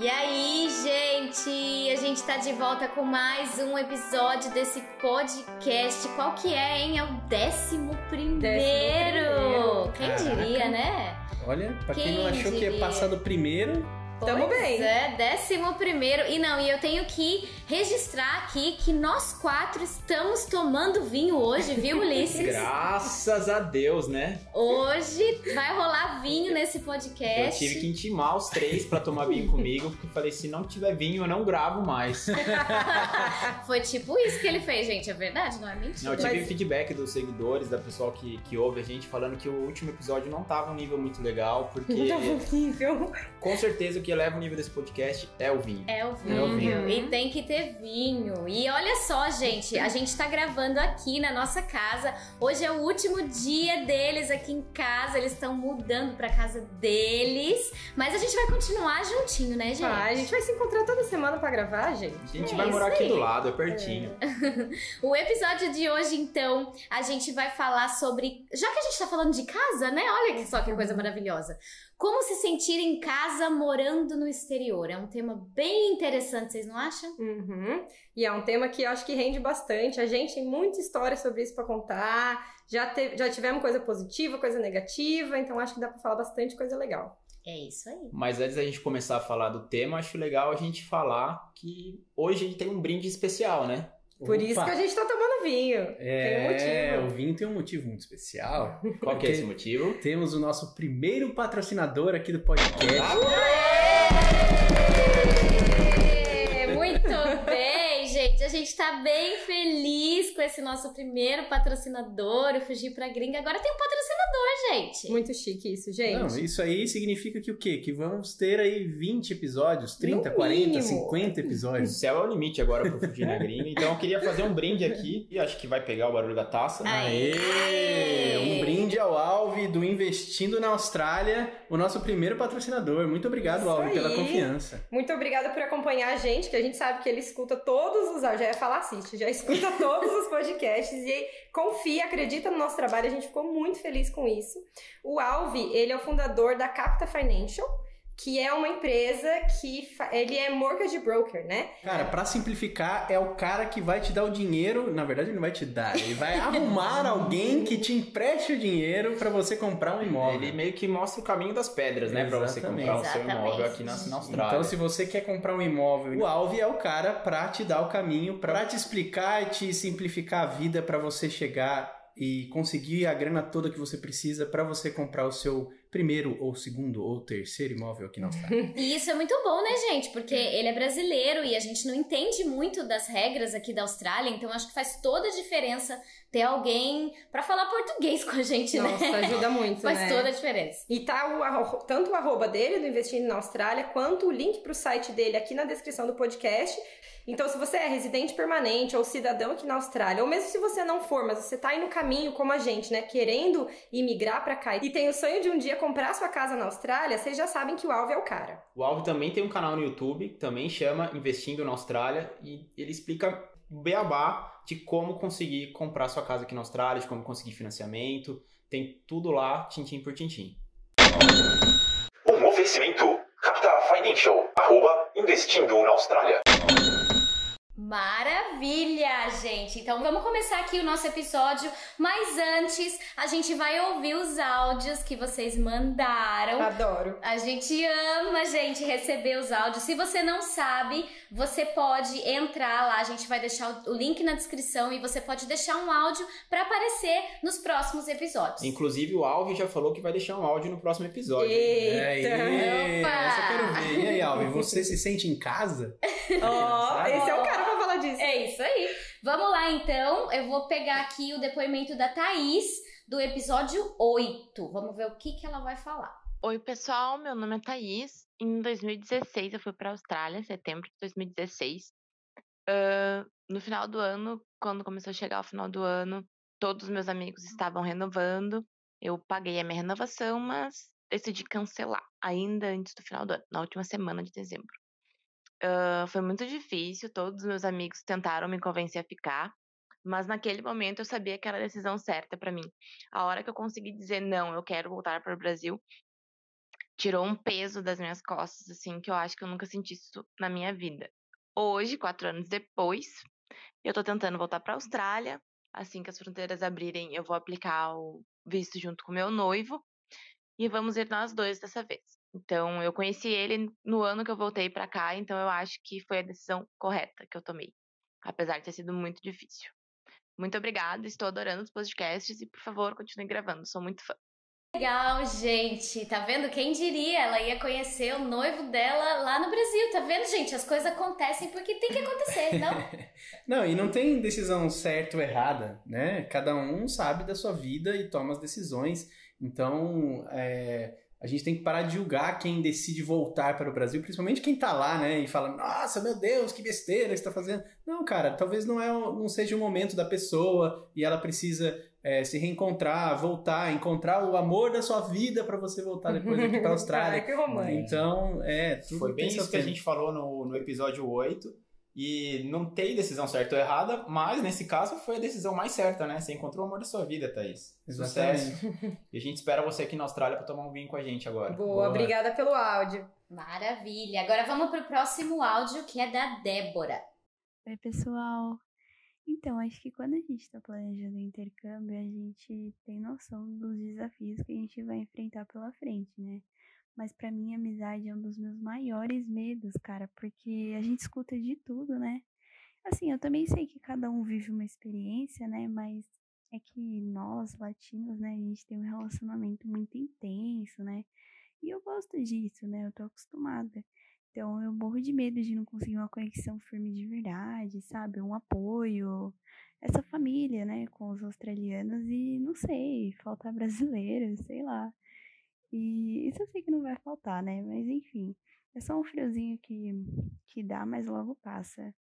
E aí, gente? A gente tá de volta com mais um episódio desse podcast. Qual que é, hein? É o décimo primeiro. Décimo primeiro. Quem Caraca. diria, né? Olha, pra quem, não Quem achou que ia diria? passar do primeiro, Tamo Pois bem. É, décimo primeiro. E não, e eu tenho que registrar aqui que nós quatro estamos tomando vinho hoje, viu, Ulisses? Graças a Deus, né? Hoje vai rolar vinho nesse Eu podcast. tive que intimar os três pra tomar vinho comigo, porque eu falei, se não tiver vinho, eu não gravo mais. Foi tipo isso que ele fez, gente. É verdade, não é Não, mentira. eu tive Mas- feedback dos seguidores, da pessoal que, que ouve a gente, falando que o último episódio não tava um nível muito legal, porque Tá horrível. com certeza o que eleva o nível desse podcast é o vinho. É o vinho. É o vinho. E tem que ter vinho. E olha só, gente, a gente tá gravando aqui na nossa casa. Hoje é o último dia deles aqui em casa. Eles estão mudando pra casa deles. Mas a gente vai continuar juntinho, né, gente? Ah, a gente vai se encontrar toda semana pra gravar, gente. A gente É vai morar isso aqui aí. do lado, é pertinho. O episódio de hoje, então, a gente vai falar sobre. Já que a gente tá falando de casa, né? Olha só que coisa maravilhosa. Como se sentir em casa morando no exterior. É um tema bem interessante, vocês não acham? Uhum. E é um tema que eu acho que rende bastante. A gente tem muita história sobre isso pra contar. Já, te- já tivemos coisa positiva, coisa negativa, então acho que dá pra falar bastante coisa legal. É isso aí. Mas antes da gente começar a falar do tema, acho legal a gente falar que hoje a gente tem um brinde especial, né? Por isso Opa, que a gente tá tomando vinho. É, Tem um motivo. o vinho tem um motivo muito especial. Qual que é esse motivo? Temos o nosso primeiro patrocinador aqui do podcast. É, gente. A gente tá bem feliz com esse nosso primeiro patrocinador, o Fugir pra Gringa. Agora tem um patrocinador, gente. Muito chique isso, gente. Não, isso aí significa que o quê? Que vamos ter aí 20 episódios, 30, No 40, mínimo. 50 O episódios. céu é o limite agora pro Fugir na Gringa. Então eu queria fazer um brinde aqui. E acho que vai pegar o barulho da taça. Aê! Aê! Um brinde ao Alve do Investindo na Austrália, o nosso primeiro patrocinador. Muito obrigado, Isso Alve, pela aí. confiança. Muito obrigada por acompanhar a gente, que a gente sabe que ele escuta todos os. Já ia falar assiste, já escuta todos os podcasts e confia, acredita no nosso trabalho. A gente ficou muito feliz com isso. O Alvi, ele é o fundador da Capta Financial, que é uma empresa que. fa- Ele é mortgage broker, né? Cara, pra simplificar, é o cara que vai te dar o dinheiro. Na verdade, ele não vai te dar. Ele vai arrumar alguém que te empreste o dinheiro pra você comprar um imóvel. Ele meio que mostra o caminho das pedras, né? Pra você Exatamente. comprar o seu Exatamente. imóvel aqui na, na Austrália. Então, se você quer comprar um imóvel, o Alve é o cara pra te dar o caminho, pra te explicar e te simplificar a vida pra você chegar e conseguir a grana toda que você precisa pra você comprar o seu primeiro ou segundo ou terceiro imóvel aqui na Austrália. E isso é muito bom, né, gente? Porque ele é brasileiro e a gente não entende muito das regras aqui da Austrália, então acho que faz toda a diferença ter alguém pra falar português com a gente, Nossa, né? ajuda muito, Faz né? toda a diferença. E tá o, arro- tanto o arroba dele, do Investindo na Austrália, quanto o link pro site dele aqui na descrição do podcast. Então, se você é residente permanente ou cidadão aqui na Austrália, ou mesmo se você não for, mas você tá aí no caminho como a gente, né, querendo imigrar pra cá e tem o sonho de um dia comprar sua casa na Austrália, vocês já sabem que o Alvo é o cara. O Alvo também tem um canal no YouTube, também chama Investindo na Austrália, e ele explica o beabá de como conseguir comprar sua casa aqui na Austrália, de como conseguir financiamento. Tem tudo lá, tintim por tintim. Um oferecimento. Capta Financial. Arroba investindo na Austrália. Maravilha, gente! Então vamos começar aqui o nosso episódio, mas antes a gente vai ouvir os áudios que vocês mandaram. Adoro. A gente ama, gente, receber os áudios. Se você não sabe, você pode entrar lá, a gente vai deixar o link na descrição e você pode deixar um áudio pra aparecer nos próximos episódios. Inclusive, o Alvo já falou que vai deixar um áudio no próximo episódio. Eita! Aí, Opa! essa eu quero ver. E aí, Alve, você se sente em casa? Ó, esse é o cara pra falar disso. É isso aí. Vamos lá então. Eu vou pegar aqui o depoimento da Thaís do episódio 8. Vamos ver o que, que ela vai falar. Oi, pessoal. Meu nome é Thaís. Em 2016, eu fui para a Austrália, setembro de 2016. Ahn, no final do ano, quando começou a chegar o final do ano, todos os meus amigos estavam renovando. Eu paguei a minha renovação, mas decidi cancelar ainda antes do final do ano, na última semana de dezembro. Ah, foi muito difícil, todos os meus amigos tentaram me convencer a ficar, mas naquele momento eu sabia que era a decisão certa para mim. A hora que eu consegui dizer não, eu quero voltar para o Brasil, tirou um peso das minhas costas, assim, que eu acho que eu nunca senti isso na minha vida. Hoje, quatro anos depois, eu tô tentando voltar pra Austrália. Assim que as fronteiras abrirem, eu vou aplicar o visto junto com meu noivo. E vamos ir nós dois dessa vez. Então, eu conheci ele no ano que eu voltei pra cá, então eu acho que foi a decisão correta que eu tomei. Apesar de ter sido muito difícil. Muito obrigada, estou adorando os podcasts e, por favor, continue gravando, sou muito fã. Legal, gente. Tá vendo? Quem diria? Ela ia conhecer o noivo dela lá no Brasil. Tá vendo, gente? As coisas acontecem porque tem que acontecer, não? Não, e não tem decisão certa ou errada, né? Cada um sabe da sua vida e toma as decisões. Então, é, a gente tem que parar de julgar quem decide voltar para o Brasil, principalmente quem tá lá, né? E fala, nossa, meu Deus, que besteira que você tá fazendo. Não, cara, talvez não, é, não seja o momento da pessoa e ela precisa é, se reencontrar, voltar, encontrar o amor da sua vida para você voltar depois aqui para a Austrália. Ai, que romântico. Então, é, tudo Foi bem isso que a tempo. gente falou no, no episódio 8. E não tem decisão certa ou errada, mas nesse caso foi a decisão mais certa, né? Você encontrou o amor da sua vida, Thaís. Exatamente. Sucesso. E a gente espera você aqui na Austrália pra tomar um vinho com a gente agora. Boa, Boa. obrigada pelo áudio. Maravilha. Agora vamos pro próximo áudio, que é da Débora. Oi, pessoal. Então, acho que quando a gente está planejando o intercâmbio, a gente tem noção dos desafios que a gente vai enfrentar pela frente, né? Mas pra mim, amizade é um dos meus maiores medos, cara, porque a gente escuta de tudo, né? Assim, eu também sei que cada um vive uma experiência, né? Mas é que nós, latinos, né, a gente tem um relacionamento muito intenso, né? E eu gosto disso, né? Eu tô acostumada. Então eu morro de medo de não conseguir uma conexão firme de verdade, sabe? Um apoio, essa família, né, com os australianos e não sei, faltar brasileiro, sei lá. E isso eu sei que não vai faltar, né? Mas enfim, é só um friozinho que, que dá, mas logo passa.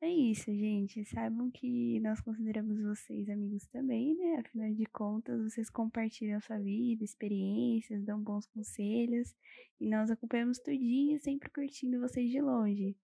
É isso, gente. Saibam que nós consideramos vocês amigos também, né? Afinal de contas, vocês compartilham sua vida, experiências, dão bons conselhos. E nós acompanhamos tudinho, sempre curtindo vocês de longe.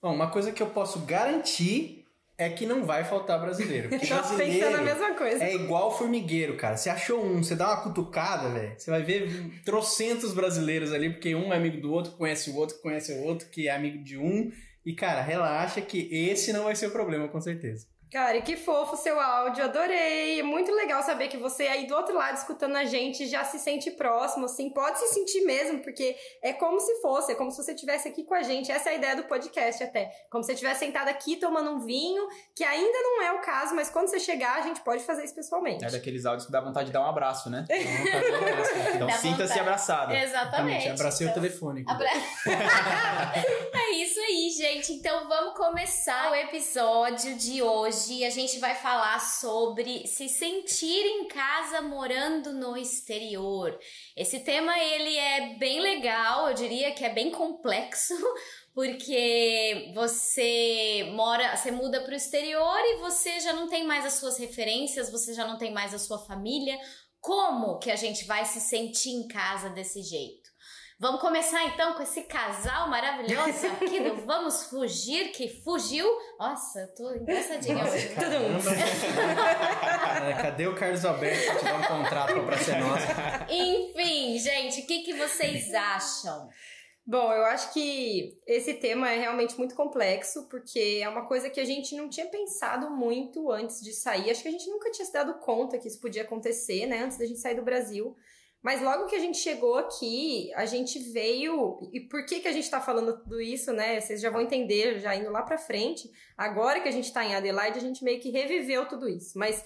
Bom, uma coisa que eu posso garantir é que não vai faltar brasileiro. Porque Tava brasileiro pensando a mesma coisa. é igual formigueiro, cara. Você achou um, você dá uma cutucada, velho. Você vai ver trocentos brasileiros ali, porque um é amigo do outro, conhece o outro, conhece o outro, que é amigo de um. E, cara, relaxa que esse não vai ser o problema, com certeza. Cara, e que fofo o seu áudio, adorei. É muito legal saber que você aí do outro lado escutando a gente já se sente próximo, assim, pode se sentir mesmo, porque é como se fosse, é como se você estivesse aqui com a gente. Essa é a ideia do podcast até. Como se você estivesse sentado aqui tomando um vinho, que ainda não é o caso, mas quando você chegar, a gente pode fazer isso pessoalmente. É daqueles áudios que dá vontade de dar um abraço, né? Então sinta-se abraçada. Exatamente. Abracei Então, o telefone. Abra... é isso aí, gente. Então vamos começar o episódio de hoje. A gente vai falar sobre se sentir em casa morando no exterior. Esse tema ele é bem legal, eu diria que é bem complexo. Porque você mora, você muda para o exterior e você já não tem mais as suas referências, você já não tem mais a sua família. Como que a gente vai se sentir em casa desse jeito? Vamos começar então com esse casal maravilhoso aqui do Vamos Fugir, que fugiu. Nossa, eu tô engraçadinha hoje. Caramba. É, Cadê o Carlos Alberto pra te dar um contrato pra ser nossa? Enfim, gente, o que, que vocês acham? Bom, eu acho que esse tema é realmente muito complexo, porque é uma coisa que a gente não tinha pensado muito antes de sair. Acho que a gente nunca tinha se dado conta que isso podia acontecer, né? Antes da gente sair do Brasil. Mas logo que a gente chegou aqui, a gente veio. E por que, que a gente tá falando tudo isso, né? Vocês já vão entender, já indo lá pra frente. Agora que a gente tá em Adelaide, a gente meio que reviveu tudo isso. Mas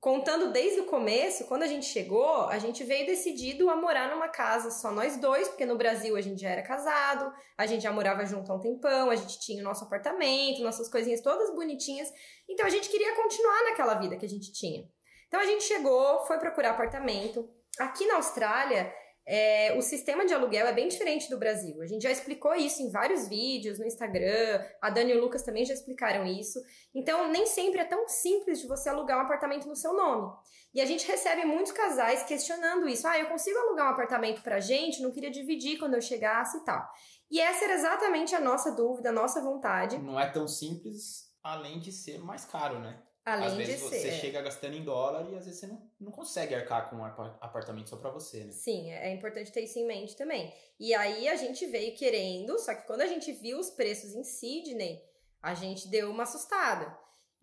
contando desde o começo, quando a gente chegou, a gente veio decidido a morar numa casa só nós dois, porque no Brasil a gente já era casado, a gente já morava junto há um tempão, a gente tinha o nosso apartamento, nossas coisinhas todas bonitinhas. Então a gente queria continuar naquela vida que a gente tinha. Então a gente chegou, foi procurar apartamento. Aqui na Austrália, é, o sistema de aluguel é bem diferente do Brasil. A gente já explicou isso em vários vídeos no Instagram, a Dani e o Lucas também já explicaram isso. Então, nem sempre é tão simples de você alugar um apartamento no seu nome. E a gente recebe muitos casais questionando isso. Ah, eu consigo alugar um apartamento pra gente? Não queria dividir quando eu chegasse e tal. E essa era exatamente a nossa dúvida, a nossa vontade. Não é tão simples, além de ser mais caro, né? Além às vezes de você ser. é. chega gastando em dólar e às vezes você não, não consegue arcar com um apa- apartamento só pra você, né? Sim, é importante ter isso em mente também. E aí a gente veio querendo, só que quando a gente viu os preços em Sydney, a gente deu uma assustada.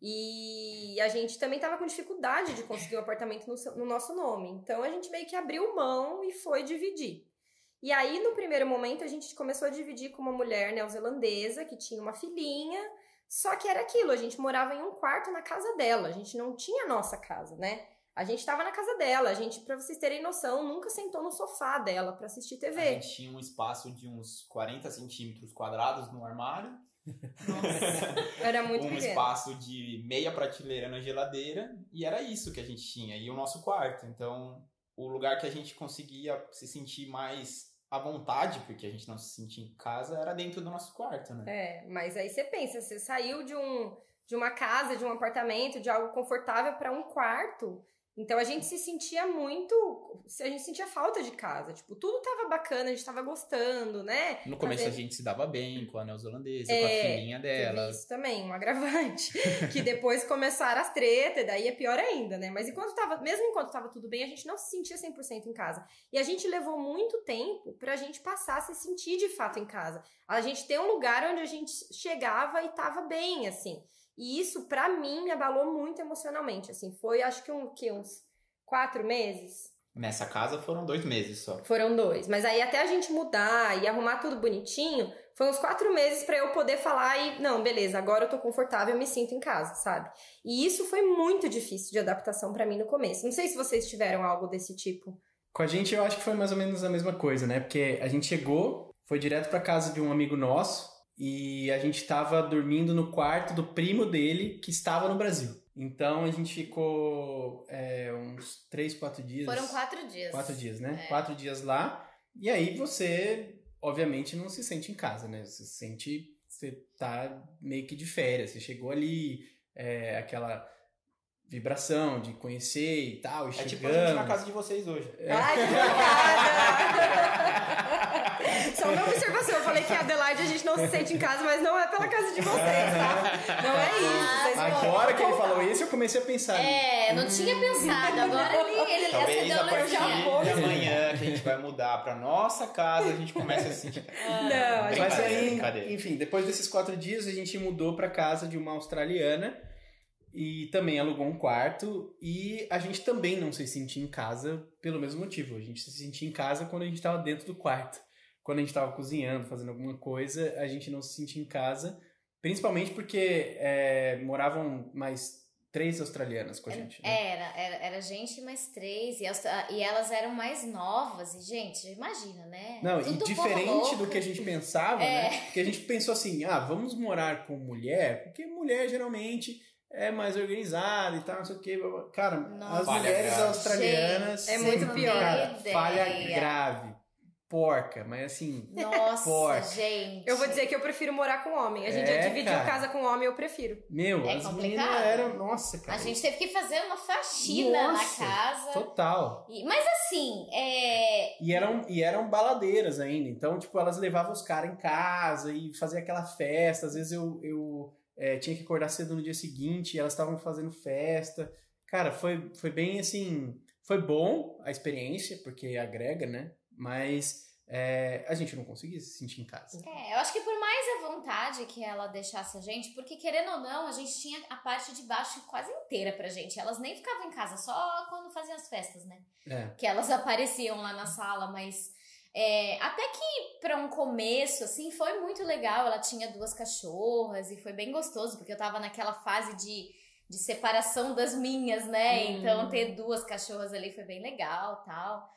E a gente também tava com dificuldade de conseguir um apartamento no, seu- no nosso nome. Então a gente meio que abriu mão e foi dividir. E aí, no primeiro momento, a gente começou a dividir com uma mulher neozelandesa que tinha uma filhinha. Só que era aquilo, a gente morava em um quarto na casa dela, a gente não tinha a nossa casa, né? A gente tava na casa dela, a gente, pra vocês terem noção, nunca sentou no sofá dela pra assistir A TV. gente tinha um espaço de uns 40 centímetros quadrados no armário, Era muito um pequeno. espaço de meia prateleira na geladeira, e era isso que a gente tinha, e o nosso quarto. Então, o lugar que a gente conseguia se sentir mais à vontade, porque a gente não se sentia em casa, era dentro do nosso quarto, né? É, mas aí você pensa, você saiu de um de uma casa, de um apartamento, de algo confortável pra um quarto. Então a gente se sentia muito, a gente sentia falta de casa, tipo, tudo tava bacana, a gente tava gostando, né? No começo Fazer- a gente se dava bem com a neozelandesa, com a É, filhinha dela. Isso também, um agravante. que depois começaram as tretas, e daí é pior ainda, né? Mas enquanto tava, mesmo enquanto tava tudo bem, a gente não se sentia 100% em casa. E a gente levou muito tempo pra gente passar a se sentir de fato em casa. A gente ter um lugar onde a gente chegava e tava bem, assim. E isso, pra mim, me abalou muito emocionalmente, assim. Foi, acho que, um, que uns quatro meses. Nessa casa foram dois meses só. Foram dois. Mas aí até a gente mudar e arrumar tudo bonitinho, foi uns quatro meses pra eu poder falar e, não, beleza, agora eu tô confortável, eu me sinto em casa, sabe? E isso foi muito difícil de adaptação pra mim no começo. Não sei se vocês tiveram algo desse tipo. Com a gente, eu acho que foi mais ou menos a mesma coisa, né? Porque a gente chegou, foi direto pra casa de um amigo nosso e a gente tava dormindo no quarto do primo dele que estava no Brasil. Então a gente ficou é, uns três, quatro dias. Foram quatro dias. Quatro dias, né? É. Quatro dias lá. E aí você, obviamente, não se sente em casa, né? Você se sente. Você tá meio que de férias. Você chegou ali, é, aquela vibração de conhecer e tal. E É chegando. tipo a gente na casa de vocês hoje. Ai, que! Só uma observação, eu falei que em Adelaide a gente não se sente em casa, mas não é pela casa de vocês, tá? Não é isso. Vocês Agora que ele falou isso, eu comecei a pensar. É, não tinha pensado. Agora ele, ele Talvez acendeu a a partir luzinha. de amanhã que a gente vai mudar pra nossa casa, a gente começa a se sentir. Não, a gente Mas aí, enfim, depois desses quatro dias, a gente mudou pra casa de uma australiana e também alugou um quarto. E a gente também não se sentia em casa pelo mesmo motivo. A gente se sentia em casa quando a gente estava dentro do quarto. Quando a gente estava cozinhando, fazendo alguma coisa, a gente não se sentia em casa. Principalmente porque é, moravam mais três australianas com a gente. Né? Era, era, era gente mais três, e, e elas eram mais novas, e gente, imagina, né? Não, Tudo e diferente do que a gente pensava, É. né? Porque a gente pensou assim, ah, vamos morar com mulher, porque mulher geralmente é mais organizada e tal, não sei o blá. Cara, Nossa. as Falha mulheres grave. australianas... Gente, é muito são, pior. Cara, falha grave. Porca, mas assim... Nossa, Porca. gente. Eu vou dizer que eu prefiro morar com homem. A gente É, já dividiu cara. casa com homem, eu prefiro. Meu, É as complicado. eram... Nossa, cara. A gente teve que fazer uma faxina Nossa, na casa. Total. E- mas assim, é. E eram, e eram baladeiras ainda. Então, tipo, elas levavam os caras em casa e fazia aquela festa. Às vezes eu, eu é, tinha que acordar cedo no dia seguinte e elas estavam fazendo festa. Cara, foi, foi bem assim. Foi bom a experiência, porque agrega, né? Mas é, a gente não conseguia se sentir em casa. É, eu acho que por mais a vontade que ela deixasse a gente, porque querendo ou não, a gente tinha a parte de baixo quase inteira pra gente. Elas nem ficavam em casa, só quando faziam as festas, né? É. Que elas apareciam lá na sala, mas. é, até que pra um começo, assim, foi muito legal. Ela tinha duas cachorras e foi bem gostoso, porque eu tava naquela fase de, de separação das minhas, né? Hum. Então ter duas cachorras ali foi bem legal tal.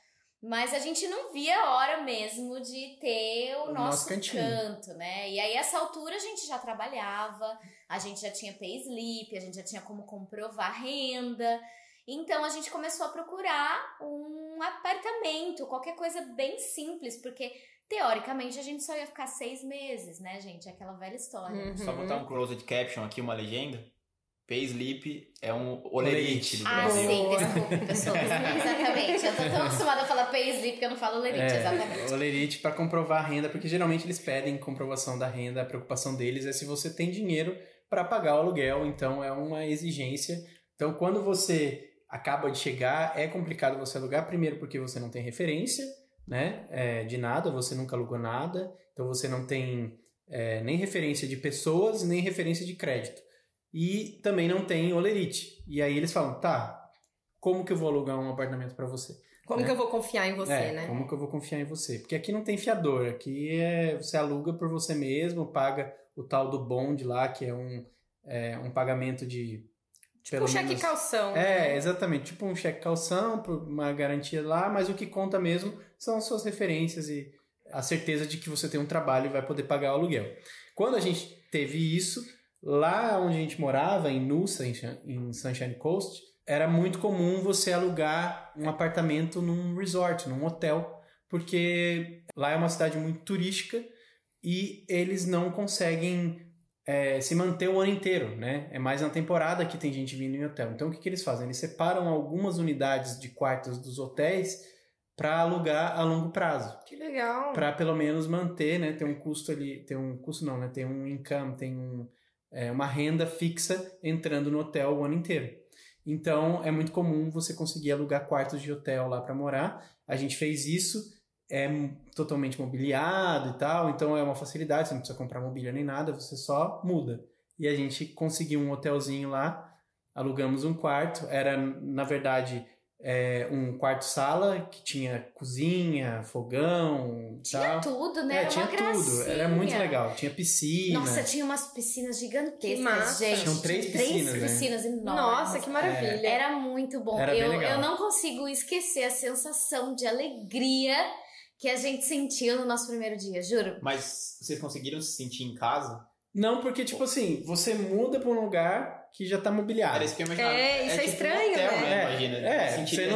Mas a gente não via a hora mesmo de ter o, O nosso, nosso cantinho. canto, né? E aí, essa altura, a gente já trabalhava, a gente já tinha payslip, a gente já tinha como comprovar renda. Então, a gente começou a procurar um apartamento, qualquer coisa bem simples, porque teoricamente a gente só ia ficar seis meses, né, gente? Aquela velha história. Uhum. Só botar um closed caption aqui, uma legenda. Payslip é um olerite do Ah, Brasil. sim, desculpa, pessoas. Exatamente. Eu tô tão acostumada a falar payslip que eu não falo lerite, exatamente. É, o lerite para comprovar a renda, porque geralmente eles pedem comprovação da renda. A preocupação deles é se você tem dinheiro para pagar o aluguel, então é uma exigência. Então, quando você acaba de chegar, é complicado você alugar, primeiro porque você não tem referência, né, é, de nada, você nunca alugou nada, então você não tem é, nem referência de pessoas, nem referência de crédito. E também não tem olerite. E aí eles falam, tá, como que eu vou alugar um apartamento para você? Como né? que eu vou confiar em você, é, né? Como que eu vou confiar em você? Porque aqui não tem fiador, aqui é, você aluga por você mesmo, paga o tal do bond lá, que é um, é, um pagamento de. Tipo um cheque menos- calção. É, exatamente. Tipo um cheque calção, uma garantia lá, mas o que conta mesmo são as suas referências e a certeza de que você tem um trabalho e vai poder pagar o aluguel. Quando a gente teve isso, lá onde a gente morava, em Nusa, em Sunshine Coast, era muito comum você alugar um apartamento num resort, num hotel, porque lá é uma cidade muito turística e eles não conseguem é, se manter o ano inteiro, né? É mais na temporada que tem gente vindo em hotel. Então o que, que eles fazem? Eles separam algumas unidades de quartos dos hotéis para alugar a longo prazo, Que legal. para pelo menos manter, né? Tem um custo ali, tem um custo não, né? Tem um income, tem um, é, uma renda fixa entrando no hotel o ano inteiro. Então é muito comum você conseguir alugar quartos de hotel lá para morar. A gente fez isso, é totalmente mobiliado e tal, então é uma facilidade, você não precisa comprar mobília nem nada, você só muda. E a gente conseguiu um hotelzinho lá, alugamos um quarto, era na verdade é, um quarto-sala que tinha cozinha, fogão, Tinha tal. tudo, né? É, Era tinha uma tudo, gracinha. era muito legal. Tinha piscina. Nossa, tinha umas piscinas gigantescas, gente. Tinham três piscinas, né? Três piscinas enormes. Nossa, que maravilha. Era muito bom. Era bem eu, legal. eu não consigo esquecer a sensação de alegria que a gente sentiu no nosso primeiro dia, juro. Mas vocês conseguiram se sentir em casa? Não, porque, tipo assim, você muda pra um lugar que já tá mobiliado. Era isso que eu imaginava. É, isso é tipo estranho, um hotel, né? Imagina. É, sentir você de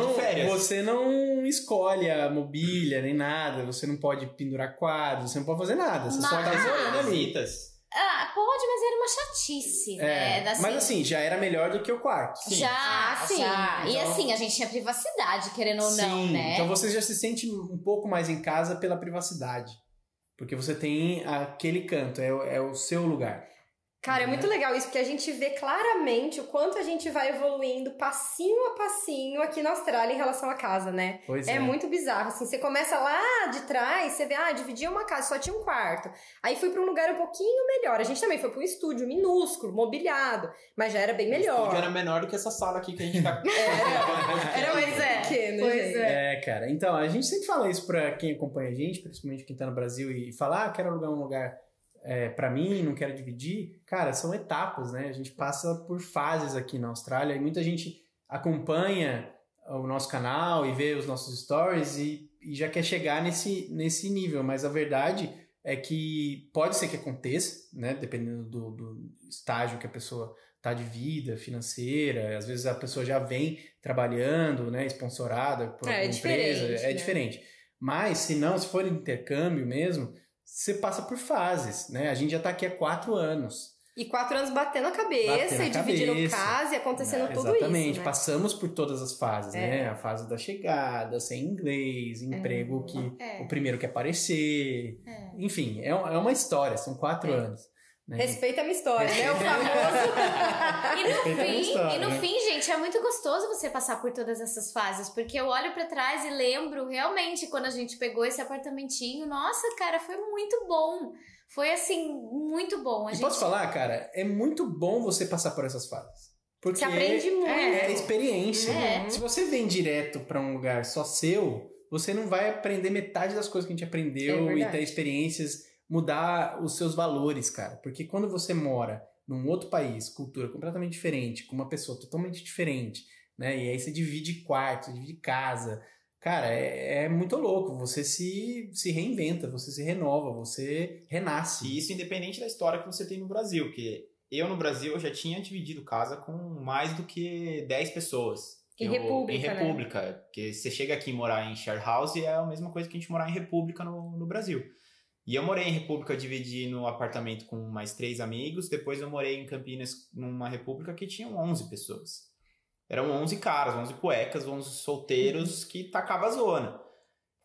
não, você não escolhe a mobília nem nada, você não pode pendurar quadros, você não pode fazer nada, você só tá Mas- morando ali. Ah, pode, mas era uma chatice, É, né? mas assim, já era melhor do que o quarto. Sim. Já, Ah, sim. já. E Então- assim, a gente tinha privacidade, querendo ou não, Sim, né? então você já se sente um pouco mais em casa pela privacidade. Porque você tem aquele canto, é, é o seu lugar. Cara, é muito Né? legal isso, porque a gente vê claramente o quanto a gente vai evoluindo passinho a passinho aqui na Austrália em relação à casa, né? Pois É, é. muito bizarro, assim, você começa lá de trás, você vê, ah, dividia uma casa, só tinha um quarto. Aí fui pra um lugar um pouquinho melhor. A gente também foi pra um estúdio minúsculo, mobiliado, mas já era bem O melhor. estúdio era menor do que essa sala aqui que a gente tá. Era, era mais é, pequeno, pois gente. é. É, cara. Então, a gente sempre fala isso pra quem acompanha a gente, principalmente quem tá no Brasil, e fala, ah, quero alugar um lugar é, para mim, não quero dividir. Cara, são etapas, né? A gente passa por fases aqui na Austrália e muita gente acompanha o nosso canal e vê os nossos stories e, e já quer chegar nesse, nesse nível, mas a verdade é que pode ser que aconteça, né? Dependendo do, do estágio que a pessoa tá de vida financeira, às vezes a pessoa já vem trabalhando, né, sponsorada por É, alguma é empresa, é né? diferente. Mas se não, se for intercâmbio mesmo, você passa por fases, né? A gente já tá aqui há quatro anos. E quatro anos batendo a cabeça Batendo a e dividindo cabeça. casa e acontecendo né? tudo Exatamente, isso. né? passamos por todas as fases, É. né? A fase da chegada, sem inglês, emprego que É. o primeiro quer aparecer, É. enfim, é, é uma história, são quatro É. anos. Né? Respeita a minha história, né? O famoso. E no, Respeita fim, história, e no né? fim, gente, é muito gostoso você passar por todas essas fases, porque eu olho pra trás e lembro realmente quando a gente pegou esse apartamentinho, nossa, cara, foi muito bom. Foi assim, muito bom. A E gente... posso falar, cara, é muito bom você passar por essas fases. Porque Você aprende muito. é experiência. É. Se você vem direto pra um lugar só seu, você não vai aprender metade das coisas que a gente É aprendeu e verdade. ter experiências, mudar os seus valores, cara. Porque quando você mora num outro país, cultura completamente diferente, com uma pessoa totalmente diferente, né? E aí você divide quarto, divide casa. Cara, é, é muito louco. Você se, se reinventa, você se renova, você renasce. E isso independente da história que você tem no Brasil, porque eu no Brasil eu já tinha dividido casa com mais do que 10 pessoas. Em Eu- república, Em né? república. Porque você chega aqui e morar em share house é a mesma coisa que a gente morar em república no, no Brasil. E eu morei em república, dividi no apartamento com mais três amigos. Depois eu morei em Campinas, numa república que tinha 11 pessoas. Eram 11 caras, 11 cuecas, 11 solteiros que tacava a zona.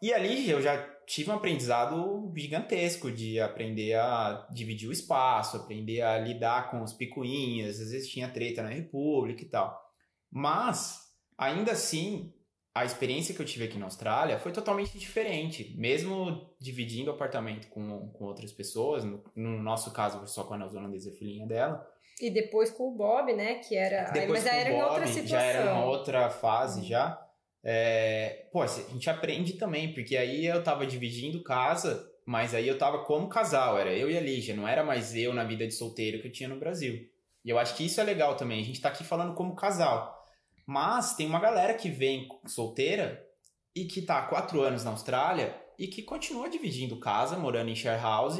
E ali eu já tive um aprendizado gigantesco de aprender a dividir o espaço, aprender a lidar com os picuinhas, às vezes tinha treta na República e tal. Mas, ainda assim, a experiência que eu tive aqui na Austrália foi totalmente diferente. Mesmo dividindo apartamento com, com outras pessoas, no, no nosso caso só com a neozelandesa filhinha dela, E depois com o Bob, né? Que era. depois mas já era Bob, outra situação. já era uma outra fase já. É, pô, a gente aprende também, porque aí eu tava dividindo casa, mas aí eu tava como casal, era eu e a Lígia, não era mais eu na vida de solteiro que eu tinha no Brasil. E eu acho que isso é legal também, a gente tá aqui falando como casal. Mas tem uma galera que vem solteira e que tá há quatro anos na Austrália e que continua dividindo casa, morando em share house,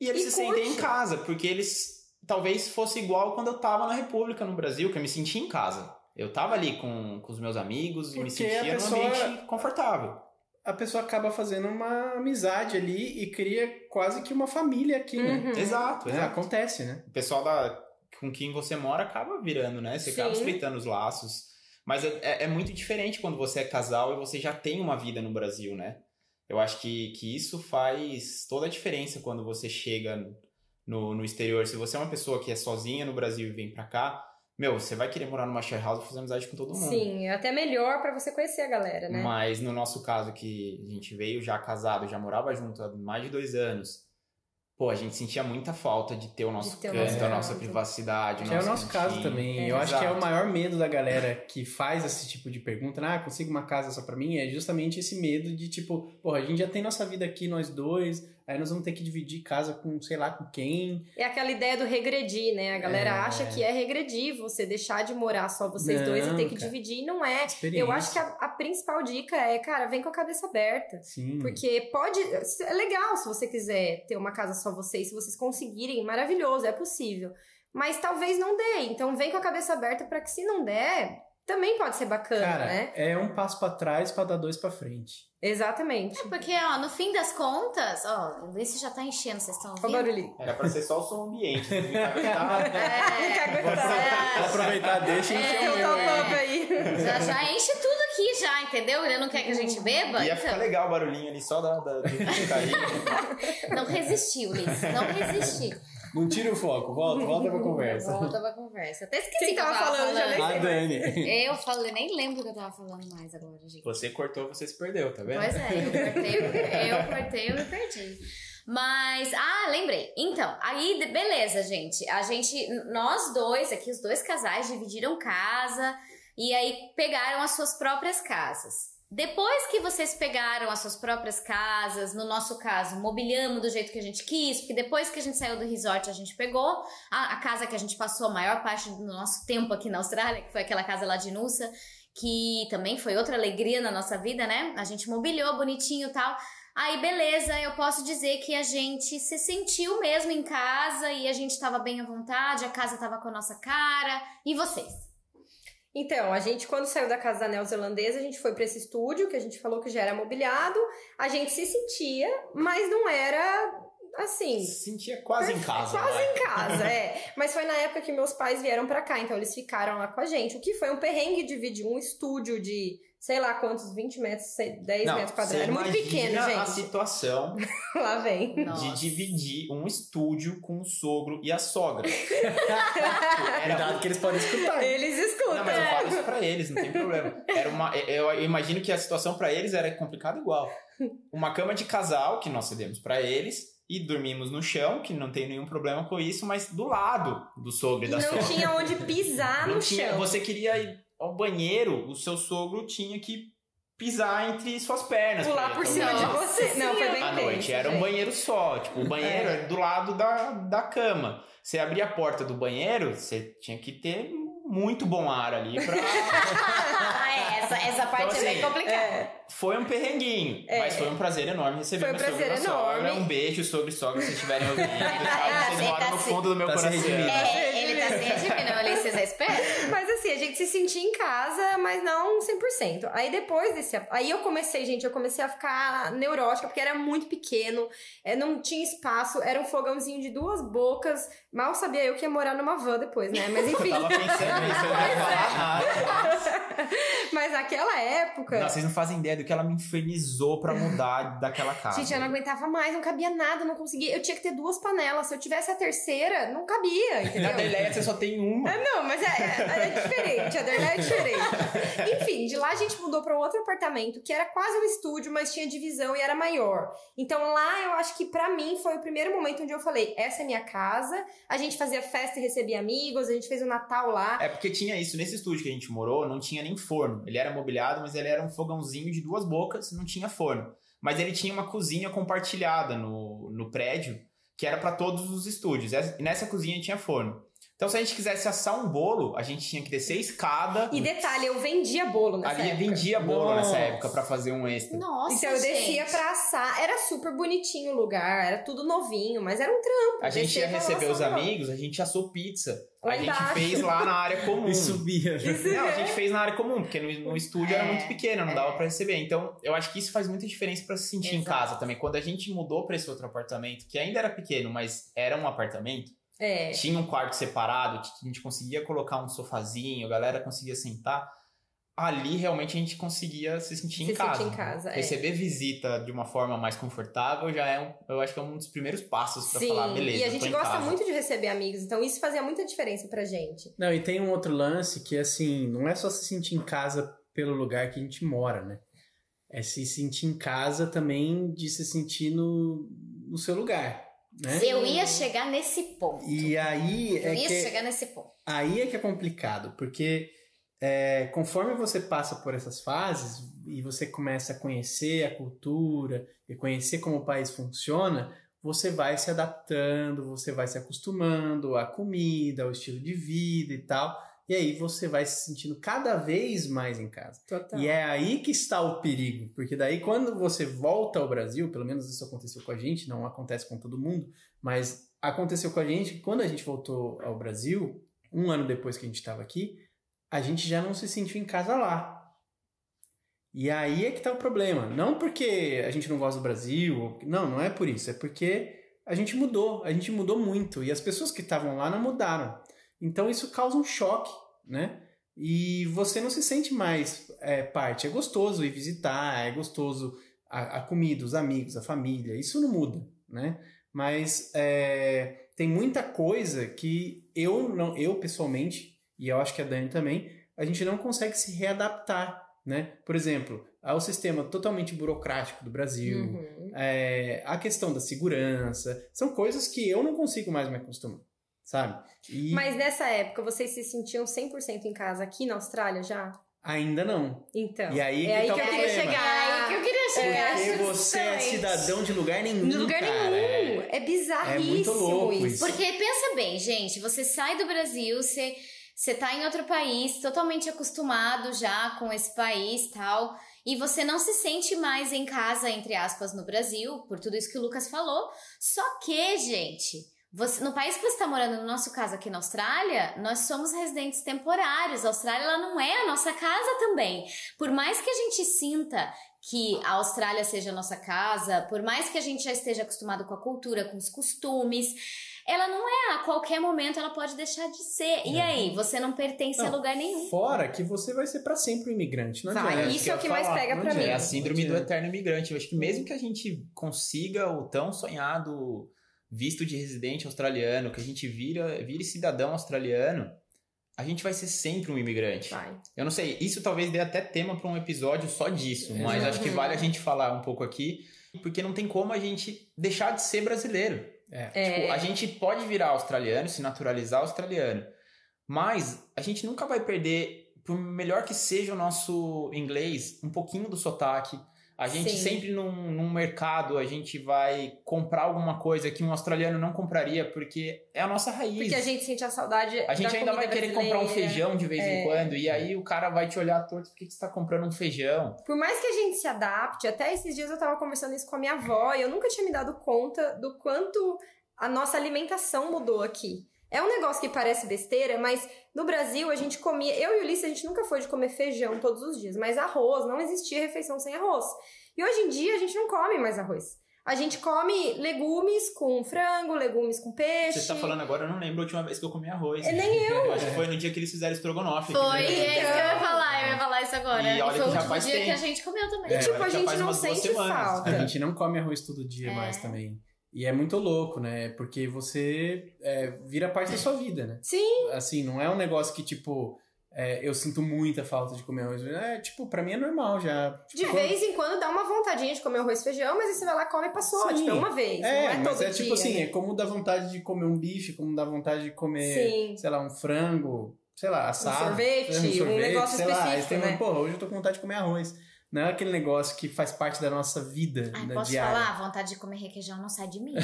e eles E se sentem em curte. casa, porque eles talvez fosse igual quando eu tava na República, no Brasil, que eu me sentia em casa. Eu tava ali com, com os meus amigos, me Porque sentia a num pessoa- ambiente confortável. A pessoa acaba fazendo uma amizade ali e cria quase que uma família aqui, né? Uhum. Exato, É, exato. acontece, né? O pessoal da, com quem você mora acaba virando, né? Você acaba Sim. estreitando os laços. Mas é, é- é muito diferente quando você é casal e você já tem uma vida no Brasil, né? Eu acho que, que isso faz toda a diferença quando você chega no, no exterior. Se você é uma pessoa que é sozinha no Brasil e vem pra cá, meu, você vai querer morar numa share house e fazer amizade com todo mundo. Sim, é até melhor pra você conhecer a galera, né? Mas no nosso caso, que a gente veio já casado, já morava junto há mais de dois anos, pô, a gente sentia muita falta de ter o nosso ter canto, nosso a nossa privacidade. Que é o nosso caso cantinho. também. É. Eu acho que é o Exato. maior medo da galera que faz esse tipo de pergunta, né? ah, consigo uma casa só pra mim, é justamente esse medo de tipo, porra, a gente já tem nossa vida aqui, nós dois, aí nós vamos ter que dividir casa com sei lá com quem. É aquela ideia do regredir, né? A galera É. acha que é regredir você deixar de morar só vocês Não, dois e ter que cara. dividir. E não é. Eu acho que a, a principal dica é, cara, vem com a cabeça aberta. Sim. Porque pode. É legal se você quiser ter uma casa só vocês, se vocês conseguirem, maravilhoso, é possível. Mas talvez não dê. Então vem com a cabeça aberta pra que se não der, também pode ser bacana, Cara, né? é um passo pra trás pra dar dois pra frente. Exatamente. É porque, ó, no fim das contas, ó, o Luiz já tá enchendo, vocês estão Olha o ouvindo? barulhinho. Era pra ser só o som ambiente. né? É, Vou aproveitar, vou aproveitar deixa e encher Tem o um meu aí. já, já enche tudo aqui já, entendeu? Ele não quer que a gente beba? Ia ficar Então, legal o barulhinho ali, só da, da, do cair. não resistiu, Liz. Não resistiu. Não tira o foco, volta, volta pra conversa. Volta pra conversa. Até esqueci Quem que eu tava tava falando, já nem A Dani. Eu falei, nem lembro do que eu tava falando mais agora, gente. Você cortou, você se perdeu, tá vendo? Pois é, eu cortei, eu, eu cortei, eu me perdi. Mas, ah, lembrei. Então, aí, de- beleza, gente. A gente, nós dois aqui, os dois casais, dividiram casa e aí pegaram as suas próprias casas. Depois que vocês pegaram as suas próprias casas, no nosso caso, mobiliamos do jeito que a gente quis, porque depois que a gente saiu do resort, a gente pegou a, a casa que a gente passou a maior parte do nosso tempo aqui na Austrália, que foi aquela casa lá de Nussa, que também foi outra alegria na nossa vida, né? A gente mobiliou bonitinho e tal. Aí, beleza, eu posso dizer que a gente se sentiu mesmo em casa e a gente tava bem à vontade, a casa tava com a nossa cara. E vocês? Então, a gente, quando saiu da casa da neozelandesa, a gente foi pra esse estúdio, que a gente falou que já era mobiliado. A gente se sentia, mas não era assim. Se sentia quase em casa. Quase vai. em casa, é. Mas foi na época que meus pais vieram pra cá, então eles ficaram lá com a gente. O que foi um perrengue dividir um estúdio de, sei lá quantos, 20 metros, 10 Não, metros quadrados. Era muito imagina pequeno, a gente. situação Lá vem. de dividir um estúdio com o sogro e a sogra. Cuidado que eles podem escutar. Eles escutam. Não, mas eu falo isso pra eles, não tem problema. Era uma, eu, eu imagino que a situação pra eles era complicada igual. Uma cama de casal que nós cedemos pra eles e dormimos no chão, que não tem nenhum problema com isso, mas do lado do sogro e da não sogra. tinha onde pisar Não no tinha- chão. você queria ir ao banheiro, o seu sogro tinha que pisar entre suas pernas. Pular por cima de você. Não, foi bem à noite. Era um banheiro só. Tipo, o banheiro É. era do lado da, da cama. Você abria a porta do banheiro, você tinha que ter muito bom ar ali pra. Ah, é, essa, essa parte Então, é bem assim, complicada. É. foi um perrenguinho. É. Mas foi um prazer enorme receber Foi um prazer minha sogra. enorme. Um beijo, sogro e sogra, se estiverem ouvindo. Ah, Vocês tá moram no se- fundo do meu tá se coração. redimindo. É, Ele tá sem adivina, o Ulisses é esperto. Mas assim, a gente se sentia em casa, mas não 100%. Aí depois desse. Aí eu comecei, gente, eu comecei a ficar neurótica, porque era muito pequeno, é, não tinha espaço, era um fogãozinho de duas bocas. Mal sabia eu que ia morar numa van depois, né? Mas enfim. Eu tava pensando eu não ia falar nada. mas naquela época. Não, vocês não fazem ideia do que ela me infernizou pra mudar daquela casa. Gente, eu não aguentava mais, não cabia nada, não conseguia. Eu tinha que ter duas panelas. Se eu tivesse a terceira, não cabia, entendeu? Na Adelaide você só tem uma. É, não, mas é, é, é diferente, a Adelaide é diferente. Enfim, de lá a gente mudou para um outro apartamento, que era quase um estúdio, mas tinha divisão e era maior. Então lá eu acho que para mim foi o primeiro momento onde eu falei: essa é minha casa. A gente fazia festa e recebia amigos, a gente fez o Natal lá. É porque tinha isso, nesse estúdio que a gente morou, não tinha nem forno. Ele era mobiliado, mas ele era um fogãozinho de duas bocas, não tinha forno. Mas ele tinha uma cozinha compartilhada no, no prédio, que era para todos os estúdios. E nessa cozinha tinha forno. Então, se a gente quisesse assar um bolo, a gente tinha que descer a escada. E detalhe, eu vendia bolo nessa Ali época. vendia bolo Nossa. nessa época pra fazer um extra. Nossa, Então eu descia gente. pra assar, era super bonitinho o lugar, era tudo novinho, mas era um trampo. A gente ia receber os amigos, a gente assou pizza. Lá a gente embaixo. fez lá na área comum. E subia. Não, a gente fez na área comum, porque no, no estúdio era É, muito pequeno, não dava pra receber. Então, eu acho que isso faz muita diferença pra se sentir em Exato. casa também. Quando a gente mudou pra esse outro apartamento, que ainda era pequeno, mas era um apartamento, É. tinha um quarto separado, a gente conseguia colocar um sofazinho, a galera conseguia sentar. Ali realmente a gente conseguia se sentir Se em casa. sentir em casa, é. Receber visita de uma forma mais confortável já é um, eu acho que é um dos primeiros passos Sim, falar, beleza. e a gente gosta casa. muito de receber amigos, então isso fazia muita diferença pra gente. Não, e tem um outro lance que, assim, não é só se sentir em casa pelo lugar que a gente mora, né? É se sentir em casa também de se sentir no, no seu lugar, né? Eu ia chegar nesse ponto. E aí Eu é ia que, chegar nesse ponto. aí é que é complicado, porque é, conforme você passa por essas fases e você começa a conhecer a cultura e conhecer como o país funciona, você vai se adaptando, você vai se acostumando à comida, ao estilo de vida e tal. E aí você vai se sentindo cada vez mais em casa. Total. E é aí que está o perigo, porque daí quando você volta ao Brasil, pelo menos isso aconteceu com a gente, não acontece com todo mundo, mas aconteceu com a gente que quando a gente voltou ao Brasil, um ano depois que a gente estava aqui, a gente já não se sentiu em casa lá. E aí é que está o problema. Não porque a gente não gosta do Brasil, não, não é por isso, é porque a gente mudou, a gente mudou muito e as pessoas que estavam lá não mudaram. Então isso causa um choque, né? E você não se sente mais é, parte. É gostoso ir visitar, é gostoso a, a comida, os amigos, a família. Isso não muda, né? Mas é, tem muita coisa que eu não, eu pessoalmente e eu acho que a Dani também, a gente não consegue se readaptar, né? Por exemplo, ao sistema totalmente burocrático do Brasil, Uhum. é, a questão da segurança, são coisas que eu não consigo mais me acostumar, sabe? E Mas nessa época, vocês se sentiam 100% em casa aqui na Austrália já? ainda não. Então. E aí é que aí tá que o eu queria chegar. É aí que eu queria chegar. Porque você é cidadão de lugar nenhum, Em lugar cara. nenhum. É- É bizarríssimo é muito louco isso. isso. Porque pensa bem, gente, você sai do Brasil, você, você tá em outro país, totalmente acostumado já com esse país tal, e você não se sente mais em casa, entre aspas, no Brasil, por tudo isso que o Lucas falou. Só que, gente, você- no país que você está morando, no nosso caso aqui na Austrália, nós somos residentes temporários. A Austrália ela não é a nossa casa também. Por mais que a gente sinta que a Austrália seja a nossa casa, por mais que a gente já esteja acostumado com a cultura, com os costumes, ela não é. A qualquer momento ela pode deixar de ser. E É. aí, você não pertence a Não, lugar nenhum. Fora que você vai ser pra sempre um imigrante, não adianta. isso é o que ia mais falar, pega pra mim. É a síndrome do eterno imigrante. Eu acho que mesmo que a gente consiga o tão sonhado visto de residente australiano, que a gente vira, vire cidadão australiano, a gente vai ser sempre um imigrante. Vai. Eu não sei, isso talvez dê até tema para um episódio só disso, mas acho que vale a gente falar um pouco aqui, porque não tem como a gente deixar de ser brasileiro. É. Tipo, a gente pode virar australiano, se naturalizar australiano, mas a gente nunca vai perder, por melhor que seja o nosso inglês, um pouquinho do sotaque. A gente Sim. sempre num, num mercado, a gente vai comprar alguma coisa que um australiano não compraria, porque é a nossa raiz. Porque a gente sente a saudade A gente da ainda vai querer comprar um feijão de vez É. em quando, e aí o cara vai te olhar torto, por que que você tá comprando um feijão? Por mais que a gente se adapte, até esses dias eu tava conversando isso com a minha avó e eu nunca tinha me dado conta do quanto a nossa alimentação mudou aqui. É um negócio que parece besteira, mas no Brasil a gente comia. Eu e o Ulisses, a gente nunca foi de comer feijão todos os dias, mas arroz, não existia refeição sem arroz. E hoje em dia a gente não come mais arroz. A gente come legumes com frango, legumes com peixe. Você tá falando agora, eu não lembro a última vez que eu comi arroz. É, nem eu. Acho que foi no dia que eles fizeram estrogonofe. Foi, é isso que eu ia falar, eu ia falar isso agora. E E, olha foi que o já último faz dia que tempo. a gente comeu também. E É, tipo, a já gente faz não sente semanas. falta. A gente não come arroz todo dia É. mais também. E é muito louco, né? Porque você é, vira parte da sua vida, né? Sim, Assim, não é um negócio que, tipo, é, eu sinto muita falta de comer arroz. É, tipo, pra mim é normal já. de Tipo, vez em quando dá uma vontadinha de comer arroz e feijão, mas aí você vai lá, come e passou. Sim. Tipo, é uma vez. É, não é mas todo é dia, tipo assim, né? é como dá vontade de comer um bife, como dá vontade de comer, Sim. sei lá, um frango, sei lá, assado. sorvete, um negócio sei lá. Aí específico, tem, um, né? Pô, hoje eu tô com vontade de comer arroz. Não é aquele negócio que faz parte da nossa vida, Ai, da posso diária. falar? A vontade de comer requeijão não sai de mim.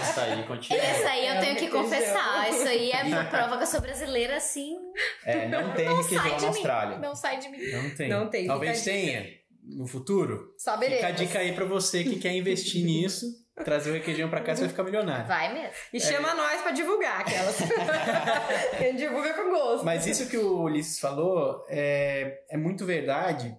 Essa aí, continua. Essa aí eu É, tenho que requeijão. confessar. Isso aí é uma prova que eu sou brasileira, assim. É, não tem Não requeijão sai na de mim. Austrália. Não sai de mim. Não tem. Não tem, Talvez tenha no futuro. Só Fica a beleza. dica aí pra você que quer investir nisso, trazer o requeijão pra cá, você vai ficar milionário. Vai mesmo. E chama nós pra divulgar aquelas. a gente divulga com gosto. Mas isso que o Ulisses falou é, é muito verdade,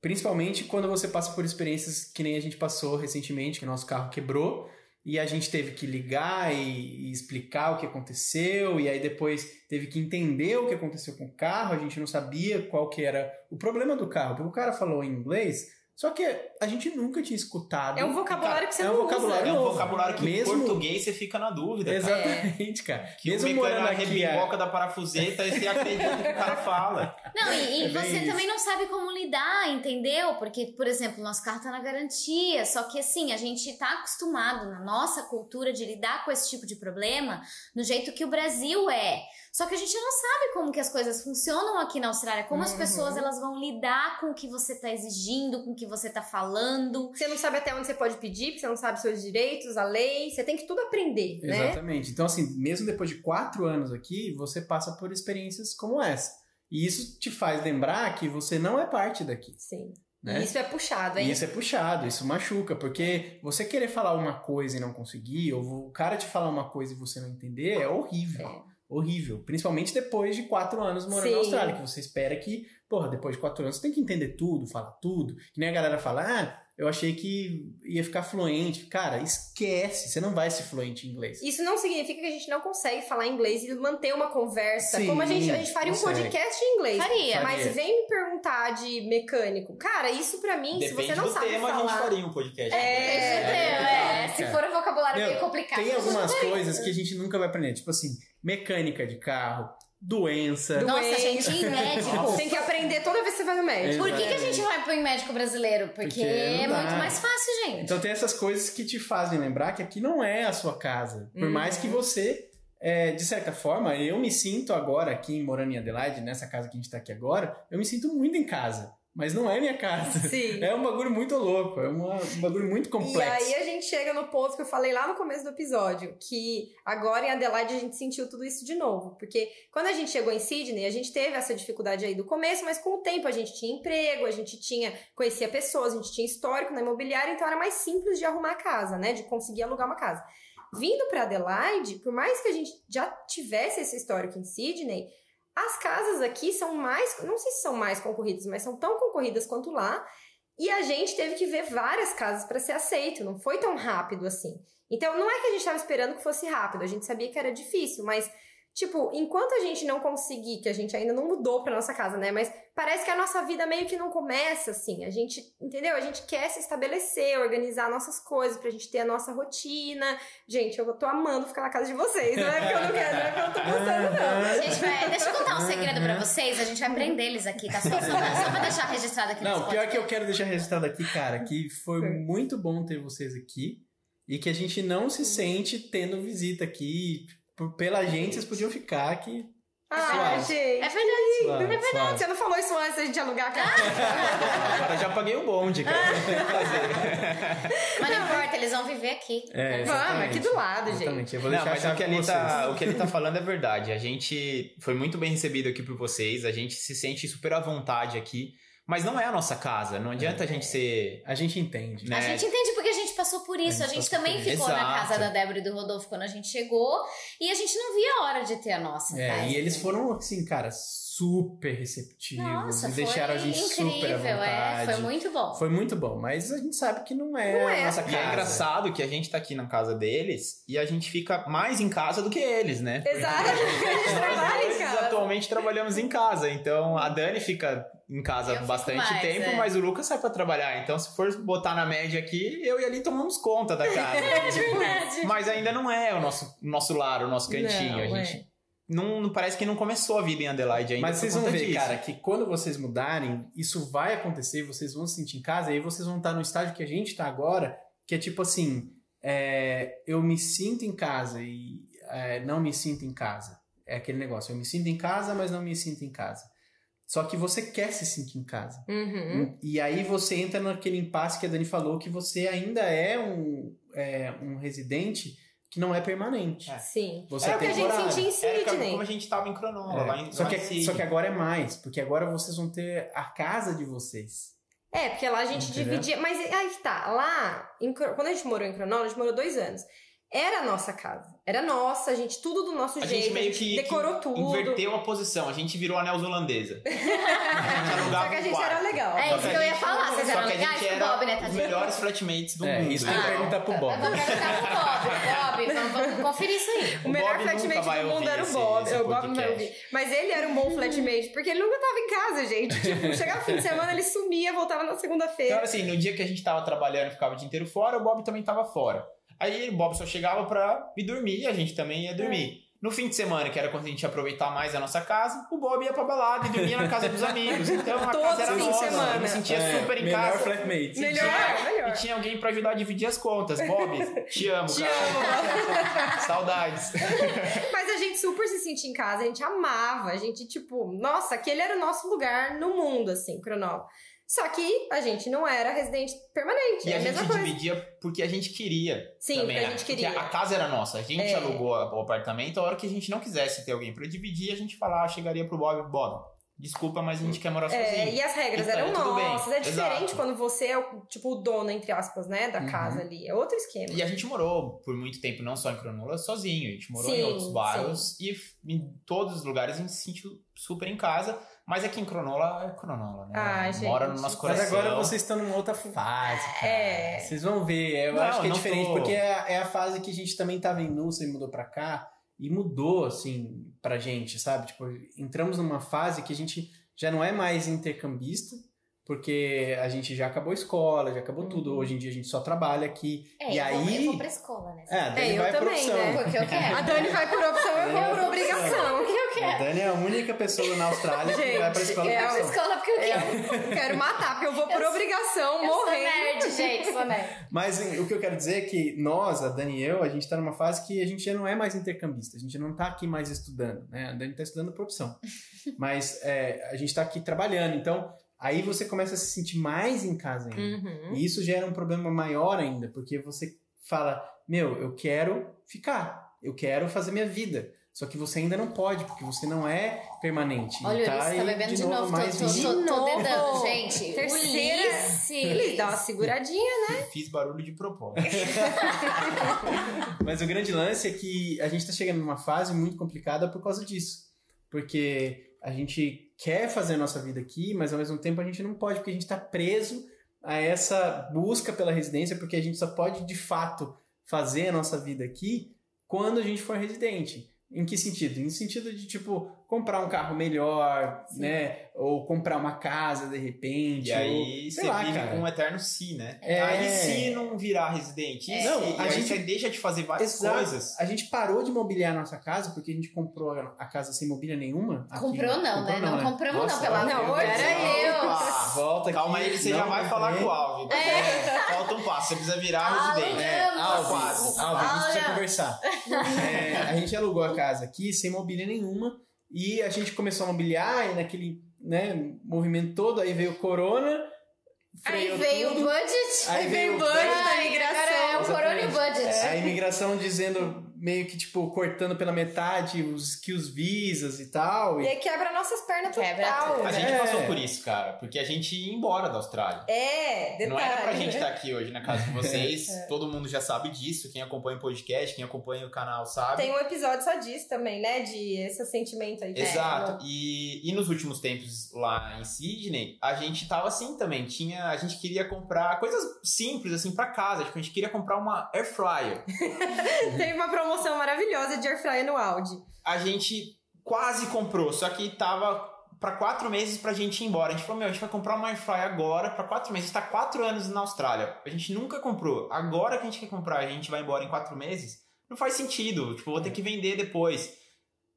principalmente quando você passa por experiências que nem a gente passou recentemente, que o nosso carro quebrou e a gente teve que ligar e, e explicar o que aconteceu e aí depois teve que entender o que aconteceu com o carro, a gente não sabia qual que era o problema do carro, porque o cara falou em inglês, só que a gente nunca tinha escutado. É um vocabulário que você é um não vocabulário usa. É um vocabulário que Mesmo- em português você fica na dúvida. cara. Exatamente, cara. Que Mesmo o morando mecânico aqui, a- arrebimboca da parafuseta e você acredita que o cara fala. Não, e, e É você isso. também não sabe como lidar, entendeu? Porque, por exemplo, nosso carro tá na garantia, só que assim, a gente tá acostumado na nossa cultura de lidar com esse tipo de problema no jeito que o Brasil é. Só que a gente não sabe como que as coisas funcionam aqui na Austrália, como as Uhum. pessoas elas vão lidar com o que você tá exigindo, com o que você tá falando. Você não sabe até onde você pode pedir, porque você não sabe seus direitos, a lei. Você tem que tudo aprender, né? Exatamente. Então, assim, mesmo depois de quatro anos aqui, você passa por experiências como essa. E isso te faz lembrar que você não é parte daqui. Sim. Né? E isso é puxado, hein? E isso é puxado, isso machuca, porque você querer falar uma coisa e não conseguir, ou o cara te falar uma coisa e você não entender, é horrível. É. Horrível. Principalmente depois de quatro anos morando Sim. na Austrália, que você espera que, porra, depois de quatro anos você tem que entender tudo, falar tudo. Que nem a galera fala, ah, eu achei que ia ficar fluente. Cara, esquece, você não vai ser fluente em inglês. Isso não significa que a gente não consegue falar inglês e manter uma conversa. Sim, como a gente, a gente faria um consegue. podcast em inglês. Faria. Mas Faria. vem me perguntar de mecânico. Cara, isso pra mim, se Depende você não do sabe tema, a falar... gente faria um podcast. É, Entendeu? É, se cara. for um vocabulário Meu, meio complicado. Tem algumas coisas que a gente nunca vai aprender, tipo assim, mecânica de carro, doença. Do- Nossa, gente, em médico. Tem que aprender toda vez que você vai no médico. Por que, que a gente vai pro médico brasileiro? Porque, Porque é muito mais fácil, gente. Então tem essas coisas que te fazem lembrar que aqui não é a sua casa. Por Uhum. mais que você, é, de certa forma, eu me sinto agora aqui em morando em Adelaide, nessa casa que a gente tá aqui agora, eu me sinto muito em casa. Mas não é minha casa. Sim. É um bagulho muito louco, é uma- um bagulho muito E complexo. aí a gente chega no ponto que eu falei lá no começo do episódio, que agora em Adelaide a gente sentiu tudo isso de novo. Porque quando a gente chegou em Sydney, a gente teve essa dificuldade aí do começo, mas com o tempo a gente tinha emprego, a gente tinha conhecia pessoas, a gente tinha histórico na imobiliária, então era mais simples de arrumar a casa, né? De conseguir alugar uma casa. Vindo para Adelaide, por mais que a gente já tivesse esse histórico em Sydney, as casas aqui são mais, não sei se são mais concorridas, mas são tão concorridas quanto lá. E a gente teve que ver várias casas para ser aceito, não foi tão rápido assim. Então, não é que a gente estava esperando que fosse rápido, a gente sabia que era difícil, mas tipo, enquanto a gente não conseguir, que a gente ainda não mudou para nossa casa, né, mas parece que a nossa vida meio que não começa assim. A gente, entendeu? A gente quer se estabelecer, organizar nossas coisas pra gente ter a nossa rotina. Gente, eu tô amando ficar na casa de vocês, não é porque eu não quero, não é porque eu não tô gostando não. Gente, vai, deixa eu contar um segredo pra vocês. A gente vai prender eles aqui, tá? Só, só, só pra deixar registrado aqui Não, pior que eu quero deixar registrado aqui, cara, que foi muito bom ter vocês aqui e que a gente não se sente tendo visita aqui. Por- Pela gente, vocês podiam ficar aqui. Ah, Suave. gente. É verdade. Suave, É verdade, suave. você não falou isso antes da gente alugar a casa. Agora já paguei o bonde, cara. Fazer. Mas não importa, eles vão viver aqui. É, Vamos, aqui do lado, gente. Exatamente. Eu vou Não, mas o que, ele tá, o que ele tá falando é verdade. A gente foi muito bem recebido aqui por vocês, a gente se sente super à vontade aqui, mas não é a nossa casa. Não adianta a gente ser. A gente entende. Né? A gente entende gente passou por isso. A gente gente, passou também ficou na Exato. casa da Débora e do Rodolfo quando a gente chegou. E a gente não via a hora de ter a nossa É, casa. e eles né? foram, assim, cara, super receptivos. Nossa, e foi deixaram a gente super à incrível, vontade. é. Foi muito bom. Foi muito bom, mas a gente sabe que não é, Não é, a nossa E casa. é engraçado que a gente tá aqui na casa deles e a gente fica mais em casa do que eles, né? Exato, porque a gente trabalha em Nós casa. atualmente trabalhamos em casa, então a Dani fica em casa Eu bastante mais, tempo, é. mas o Lucas sai pra trabalhar. Então, se for botar na média aqui, eu e ali tomamos conta da casa. É verdade. mas ainda não é o nosso, nosso lar, o nosso cantinho. Não, a é. gente não, não- parece que não começou a vida em Adelaide ainda. Mas vocês vão ver, disso. cara, que quando vocês mudarem, isso vai acontecer, vocês vão se sentir em casa, e aí vocês vão estar no estágio que a gente tá agora, que é tipo assim, é, eu me sinto em casa e é, não me sinto em casa. É aquele negócio, eu me sinto em casa, mas não me sinto em casa. Só que você quer se sentir em casa. Uhum. E aí você entra naquele impasse que a Dani falou, que você ainda é um, é, um residente que não é permanente. É. Sim. Você é o que a gente sentia em Era Sydney. como a gente tava em Cronola, É. lá em, Só, lá que, em Sydney. só que agora é mais, porque agora vocês vão ter a casa de vocês. É, porque lá a gente Entendeu? dividia. Mas aí que tá, lá, em quando a gente morou em Cronola, a gente morou dois anos. Era a nossa casa. Era nossa, a gente, tudo do nosso A jeito. gente meio que, decorou que tudo. inverteu a posição. A gente virou a neozelandesa. A gente Só que a gente quarto. era legal. É Só isso que a eu ia gente- falar. Vocês Só eram que a legais gente o era Bob, né, os tadinho? melhores flatmates do É, mundo. isso tem que Ah, perguntar pro Eu Bob. vou perguntar pro Bob. Bob, vamos, vamos conferir isso aí. O melhor Bob nunca flatmate do mundo era o esse- Bob. esse o Bob não vai podcast. ouvir. Mas ele era um bom flatmate, porque ele nunca tava em casa, gente. Tipo, chegava no fim de semana, ele sumia, voltava na Então, segunda-feira. assim, no dia que a gente tava trabalhando e ficava o dia inteiro fora, o Bob também tava fora. Aí o Bob só chegava pra ir dormir e a gente também ia dormir. No fim de semana, que era quando a gente ia aproveitar mais a nossa casa, o Bob ia pra balada e dormia na casa dos amigos. Então a Todos casa era fim de nossa. semana. Eu me sentia É, super em melhor casa. flatmate. melhor, tinha- melhor. E tinha alguém pra ajudar a dividir as contas. Bob, te amo, Te cara. Saudades. Mas a gente super se sentia em casa, a gente amava, a gente, tipo, nossa, aquele era o nosso lugar no mundo, assim, Cronova. Só que a gente não era residente permanente, E é a a gente coisa. dividia porque a gente queria. Sim, também, porque a né? gente queria. Porque a casa era nossa. A gente É. alugou o apartamento. A hora que a gente não quisesse ter alguém pra dividir, a gente falava, chegaria pro Bob, Bob, desculpa, mas a gente quer morar É, sozinho. e as regras Então, eram bem. nossas. É diferente Exato. quando você é o, tipo, o dono, entre aspas, né, da Uhum. casa ali. É outro esquema. E a gente morou por muito tempo, não só em Cronola, sozinho. A gente morou Sim, em outros bairros e f- em todos os lugares a gente se sentiu super em casa. Mas aqui em Cronola é Cronola, né? Ai, Mora gente. no nosso Mas coração. agora vocês estão numa outra fase, cara. É. Vocês vão ver. Eu Não, acho que é diferente, tô. porque é, é a fase que a gente também tava em Nussa e mudou pra cá. E mudou, assim, pra gente, sabe? Tipo, entramos numa fase que a gente já não é mais intercambista, porque a gente já acabou a escola, já acabou tudo. Hoje em dia a gente só trabalha aqui. É, e eu, vou, aí. eu vou pra escola, né? É, a Dani É, eu vai por também, opção. né? Porque eu quero. A Dani vai por opção, eu vou por obrigação. Porque eu A quero. Dani é a única pessoa na Austrália que Gente, vai pra escola é por Eu vou pra opção. escola porque eu É, quero. eu quero matar, porque eu vou por Eu- obrigação, Eu sou morrendo. nerd, gente, sou nerd. Mas o que eu quero dizer é que nós, a Dani e eu, a gente tá numa fase que a gente já não é mais intercambista. A gente não tá aqui mais estudando, né? A Dani tá estudando por opção. Mas é, a gente tá aqui trabalhando. Então, aí você começa a se sentir mais em casa ainda. Uhum. E isso gera um problema maior ainda, porque você fala, meu, eu quero ficar. Eu quero fazer minha vida. Só que você ainda não pode, porque você não é permanente. Olha, tá Ulisses tá bebendo de novo. Tô, mais tô, De tô, tô novo. dedando, gente. Terceira. Ulisses. Dão uma seguradinha. Fiz barulho de propósito. Mas o grande lance é que a gente tá chegando numa fase muito complicada por causa disso. Porque a gente quer fazer a nossa vida aqui, mas ao mesmo tempo a gente não pode, porque a gente tá preso a essa busca pela residência, porque a gente só pode de fato fazer a nossa vida aqui quando a gente for residente. Em que sentido? Em sentido de, tipo, comprar um carro melhor, né? Ou comprar uma casa de repente. E aí ou, você sei lá, vive cara. com um eterno si, né? É. Aí se não virar residente, e Não, e a aí gente- você deixa de fazer várias Exato. coisas. A gente parou de mobiliar a nossa casa porque a gente comprou a casa sem mobília nenhuma. aqui. Comprou não, né? Não compramos não, Nossa, pelo olha, amor eu- de Pera Deus. Opa! Volta aqui. Calma aí que você já não vai falar comprei. com o Alvin. porque É. Falta um passo, você precisa virar Ah, residente. É, Alves. Alves, a gente precisa conversar. É, a gente alugou a casa aqui sem mobília nenhuma e a gente começou a mobiliar e naquele né, movimento todo, aí veio o corona, Aí veio o tudo. budget. Aí veio o budget da imigração. agora É o corona e o budget. A imigração dizendo, meio que, tipo, cortando pela metade os que os visas e tal. E E, aí quebra nossas pernas Quebra total. tudo. A né? gente É. passou por isso, cara, porque a gente ia embora da Austrália. É, detalhe. Não era pra gente né? estar aqui hoje na casa de vocês. Todo mundo já sabe disso. Quem acompanha o podcast, quem acompanha o canal sabe. Tem um episódio só disso também, né? De esse sentimento aí. Exato. E, e nos últimos tempos lá em Sydney, a gente tava assim também. Tinha, a gente queria comprar coisas simples assim pra casa. Tipo, a gente queria comprar uma air fryer. Tem uma promoção maravilhosa de air fryer no Audi. A gente quase comprou, só que tava pra quatro meses pra gente ir embora. A gente falou, meu, a gente vai comprar uma air fryer agora pra quatro meses. A gente tá quatro anos na Austrália. A gente nunca comprou. Agora que a gente quer comprar, a gente vai embora em quatro meses. Não faz sentido. Tipo, vou ter que vender depois.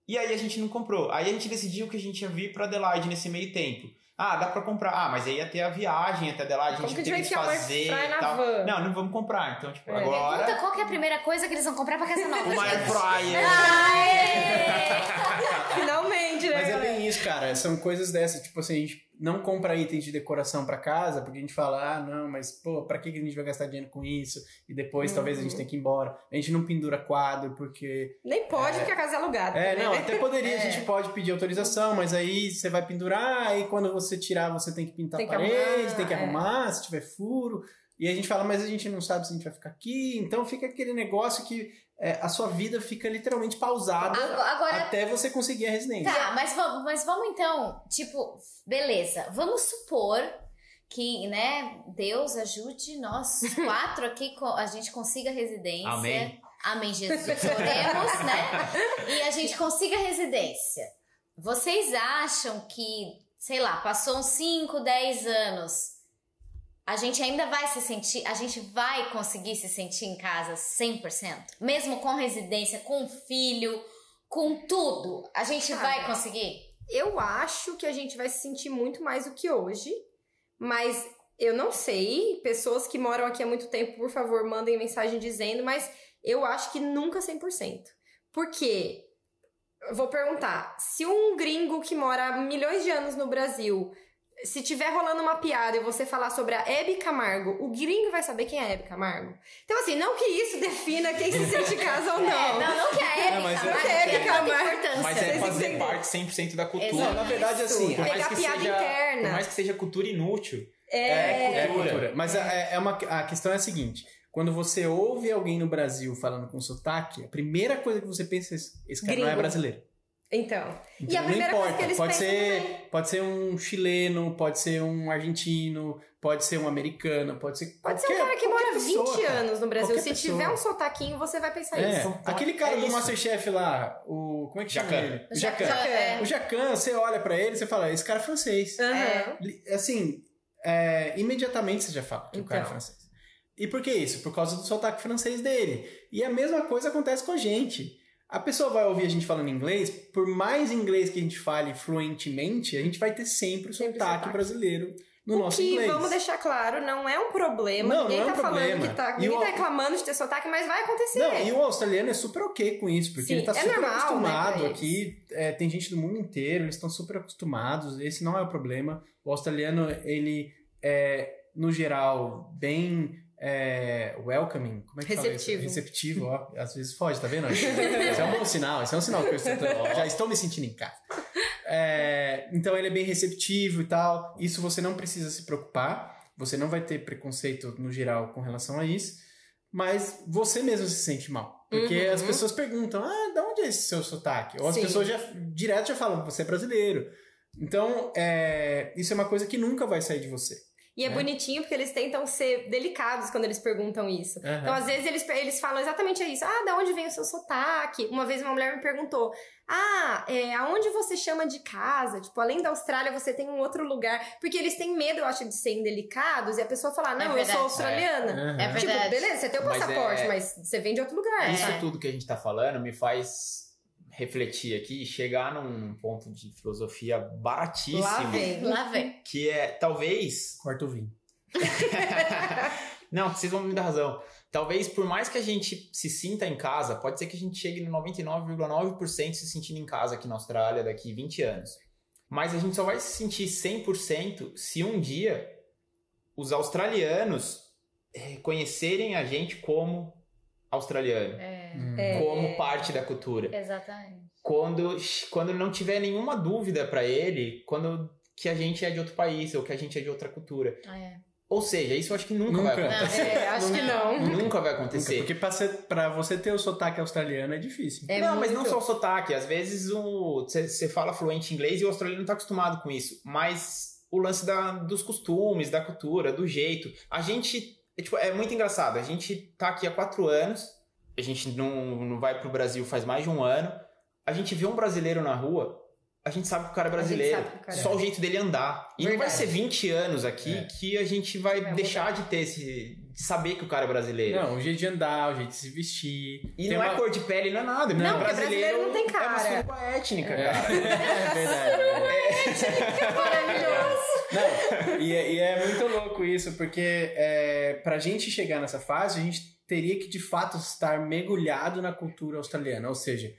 E aí a gente não comprou. Aí a gente decidiu que a gente ia vir pra Adelaide nesse meio tempo. Ah, dá pra comprar. Ah, mas aí ia ter a viagem até Adelaide, a Como gente que ia a ter gente que vai enfiar uma fazer e na tal. van? Não, não vamos comprar. Então, tipo, É. agora... Pergunta qual que é a primeira coisa que eles vão comprar pra casa nova, Uma air fryer. Finalmente, né? É isso, cara. São coisas dessas. Tipo assim, a gente não compra itens de decoração pra casa, porque a gente fala, ah, não, mas, pô, pra que a gente vai gastar dinheiro com isso? E depois talvez a gente Uhum. tenha que ir embora. A gente não pendura quadro, porque. Nem pode, porque a casa é alugada. É, né? não, até poderia, a É. gente pode pedir autorização, mas aí você vai pendurar, aí quando você tirar, você tem que pintar Tem a parede, arrumar, tem que é. arrumar, se tiver furo. E a gente fala, mas a gente não sabe se a gente vai ficar aqui. Então fica aquele negócio que é, a sua vida fica literalmente pausada Agora, agora até você conseguir a residência. Tá, mas vamos, mas vamos então, tipo, beleza, vamos supor que, né, Deus ajude nós quatro aqui, a gente consiga residência. Amém. Amém, Jesus. Oremos, né? E a gente consiga residência. Vocês acham que, sei lá, passou uns 5, 10 anos, a gente ainda vai se sentir, a gente vai conseguir se sentir em casa 100%? Mesmo com residência, com filho, com tudo, a gente Cara, vai conseguir? Eu acho que a gente vai se sentir muito mais do que hoje, mas eu não sei. Pessoas que moram aqui há muito tempo, por favor, mandem mensagem dizendo, mas eu acho que nunca 100%. Por quê? Eu Vou perguntar, se um gringo que mora há milhões de anos no Brasil, se tiver rolando uma piada e você falar sobre a Hebe Camargo, o gringo vai saber quem é a Hebe Camargo? Então, assim, não que isso defina quem se sente em casa ou não. É, não, não que a Hebe Camargo é- tanta Camargo-. Mas é fazer entendem? parte 100% da cultura. Exato. Na verdade, assim, Por mais Pegar que piada seja- interna. Por mais que seja cultura inútil. É, É, É cultura. cultura. Mas é, é uma, a questão é a seguinte: quando você ouve alguém no Brasil falando com sotaque, a primeira coisa que você pensa é: esse esse cara não é Gringo. brasileiro. Então. E Então, a primeira não coisa importa. que eles pode pensam ser, também. pode ser um chileno, pode ser um argentino, pode ser um americano, pode ser Pode ser um qualquer- cara que qualquer mora 20 pessoa, cara. anos no Brasil. Qualquer Se pessoa. tiver um sotaquinho, você vai pensar É, isso. aquele cara É do. Masterchef lá, o. Como é que chama Jacan. ele? O Jacan. Jacan, é. O Jacan, você olha pra ele e você fala: esse cara é francês. Li- Assim, é, imediatamente você já fala que o cara é Então. francês. E por que isso? Por causa do sotaque francês dele. E a mesma coisa acontece com a gente. A pessoa vai ouvir a gente falando inglês, por mais inglês que a gente fale fluentemente, a gente vai ter sempre o sotaque, brasileiro no O nosso que, inglês. vamos deixar claro, não é um problema. Não, ninguém não é um tá falando problema. que tá. Ninguém o- tá reclamando de ter sotaque, mas vai acontecer. Não, e o australiano é super ok com isso, porque Sim, ele tá é super normal, né, acostumado pra aqui. é, tem gente do mundo inteiro, eles estão super acostumados. Esse não é o problema. O australiano, ele é, no geral, bem é, welcoming. Como é que fala Receptivo. Receptivo, ó. Às vezes foge, tá vendo? Isso é um bom sinal. Isso é um sinal que eu estou, já estou me sentindo em casa. É, então ele é bem receptivo e tal. Isso você não precisa se preocupar. Você não vai ter preconceito no geral com relação a isso. Mas você mesmo se sente mal. Porque Uhum. as pessoas perguntam: ah, de onde é esse seu sotaque? Ou as Sim. pessoas já direto já falam: você é brasileiro. Então, é, isso é uma coisa que nunca vai sair de você. E é né? bonitinho porque eles tentam ser delicados quando eles perguntam isso. Aham. Então, às vezes, eles, eles falam exatamente isso. Ah, da onde vem o seu sotaque? Uma vez uma mulher me perguntou: Ah, é, aonde você chama de casa? Tipo, além da Austrália, você tem um outro lugar. Porque eles têm medo, eu acho, de serem delicados e a pessoa falar: Não, eu verdade. sou australiana. Aham. É Tipo, verdade. beleza, você tem o Mas passaporte, é- mas você vem de outro lugar. Isso sabe? tudo que a gente tá falando me faz refletir aqui e chegar num ponto de filosofia baratíssimo. Lá vem. Lá vem. Que é, talvez, Corta o vinho. Não, vocês vão me dar razão. Talvez, por mais que a gente se sinta em casa, pode ser que a gente chegue no 99,9% se sentindo em casa aqui na Austrália daqui 20 anos. Mas a gente só vai se sentir 100% se um dia os australianos reconhecerem a gente como australiano É, É. como parte da cultura. exatamente. Quando, quando não tiver nenhuma dúvida pra ele, quando que a gente é de outro país ou que a gente é de outra cultura. É. Ou seja, isso eu acho que nunca, Nunca. vai acontecer. É, acho que não. Nunca vai Nunca, acontecer. Porque pra, ser- pra você ter o sotaque australiano é difícil. É não, mas muito. não só o sotaque. Às vezes você fala fluente inglês e o australiano não tá acostumado com isso. Mas o lance da, dos costumes, da cultura, do jeito. A gente. É, tipo, é muito engraçado. A gente tá aqui há quatro anos. A gente não, não vai pro Brasil faz mais de um ano. A gente vê um brasileiro na rua. A gente sabe que o cara é brasileiro. o cara é. Só o jeito dele andar. E não vai Verdade. ser 20 anos aqui É. que a gente vai, Vai deixar de ter esse. de saber que o cara é brasileiro. Não, o jeito de andar, o jeito de se vestir. E Tem não é uma- cor de pele, não é nada. Não, porque brasileiro não tem É uma cara. suruba étnica, É, cara. é verdade. Maravilhoso. Não, e, é, e é muito louco isso, porque é, pra gente chegar nessa fase, a gente teria que de fato estar mergulhado na cultura australiana. Ou seja,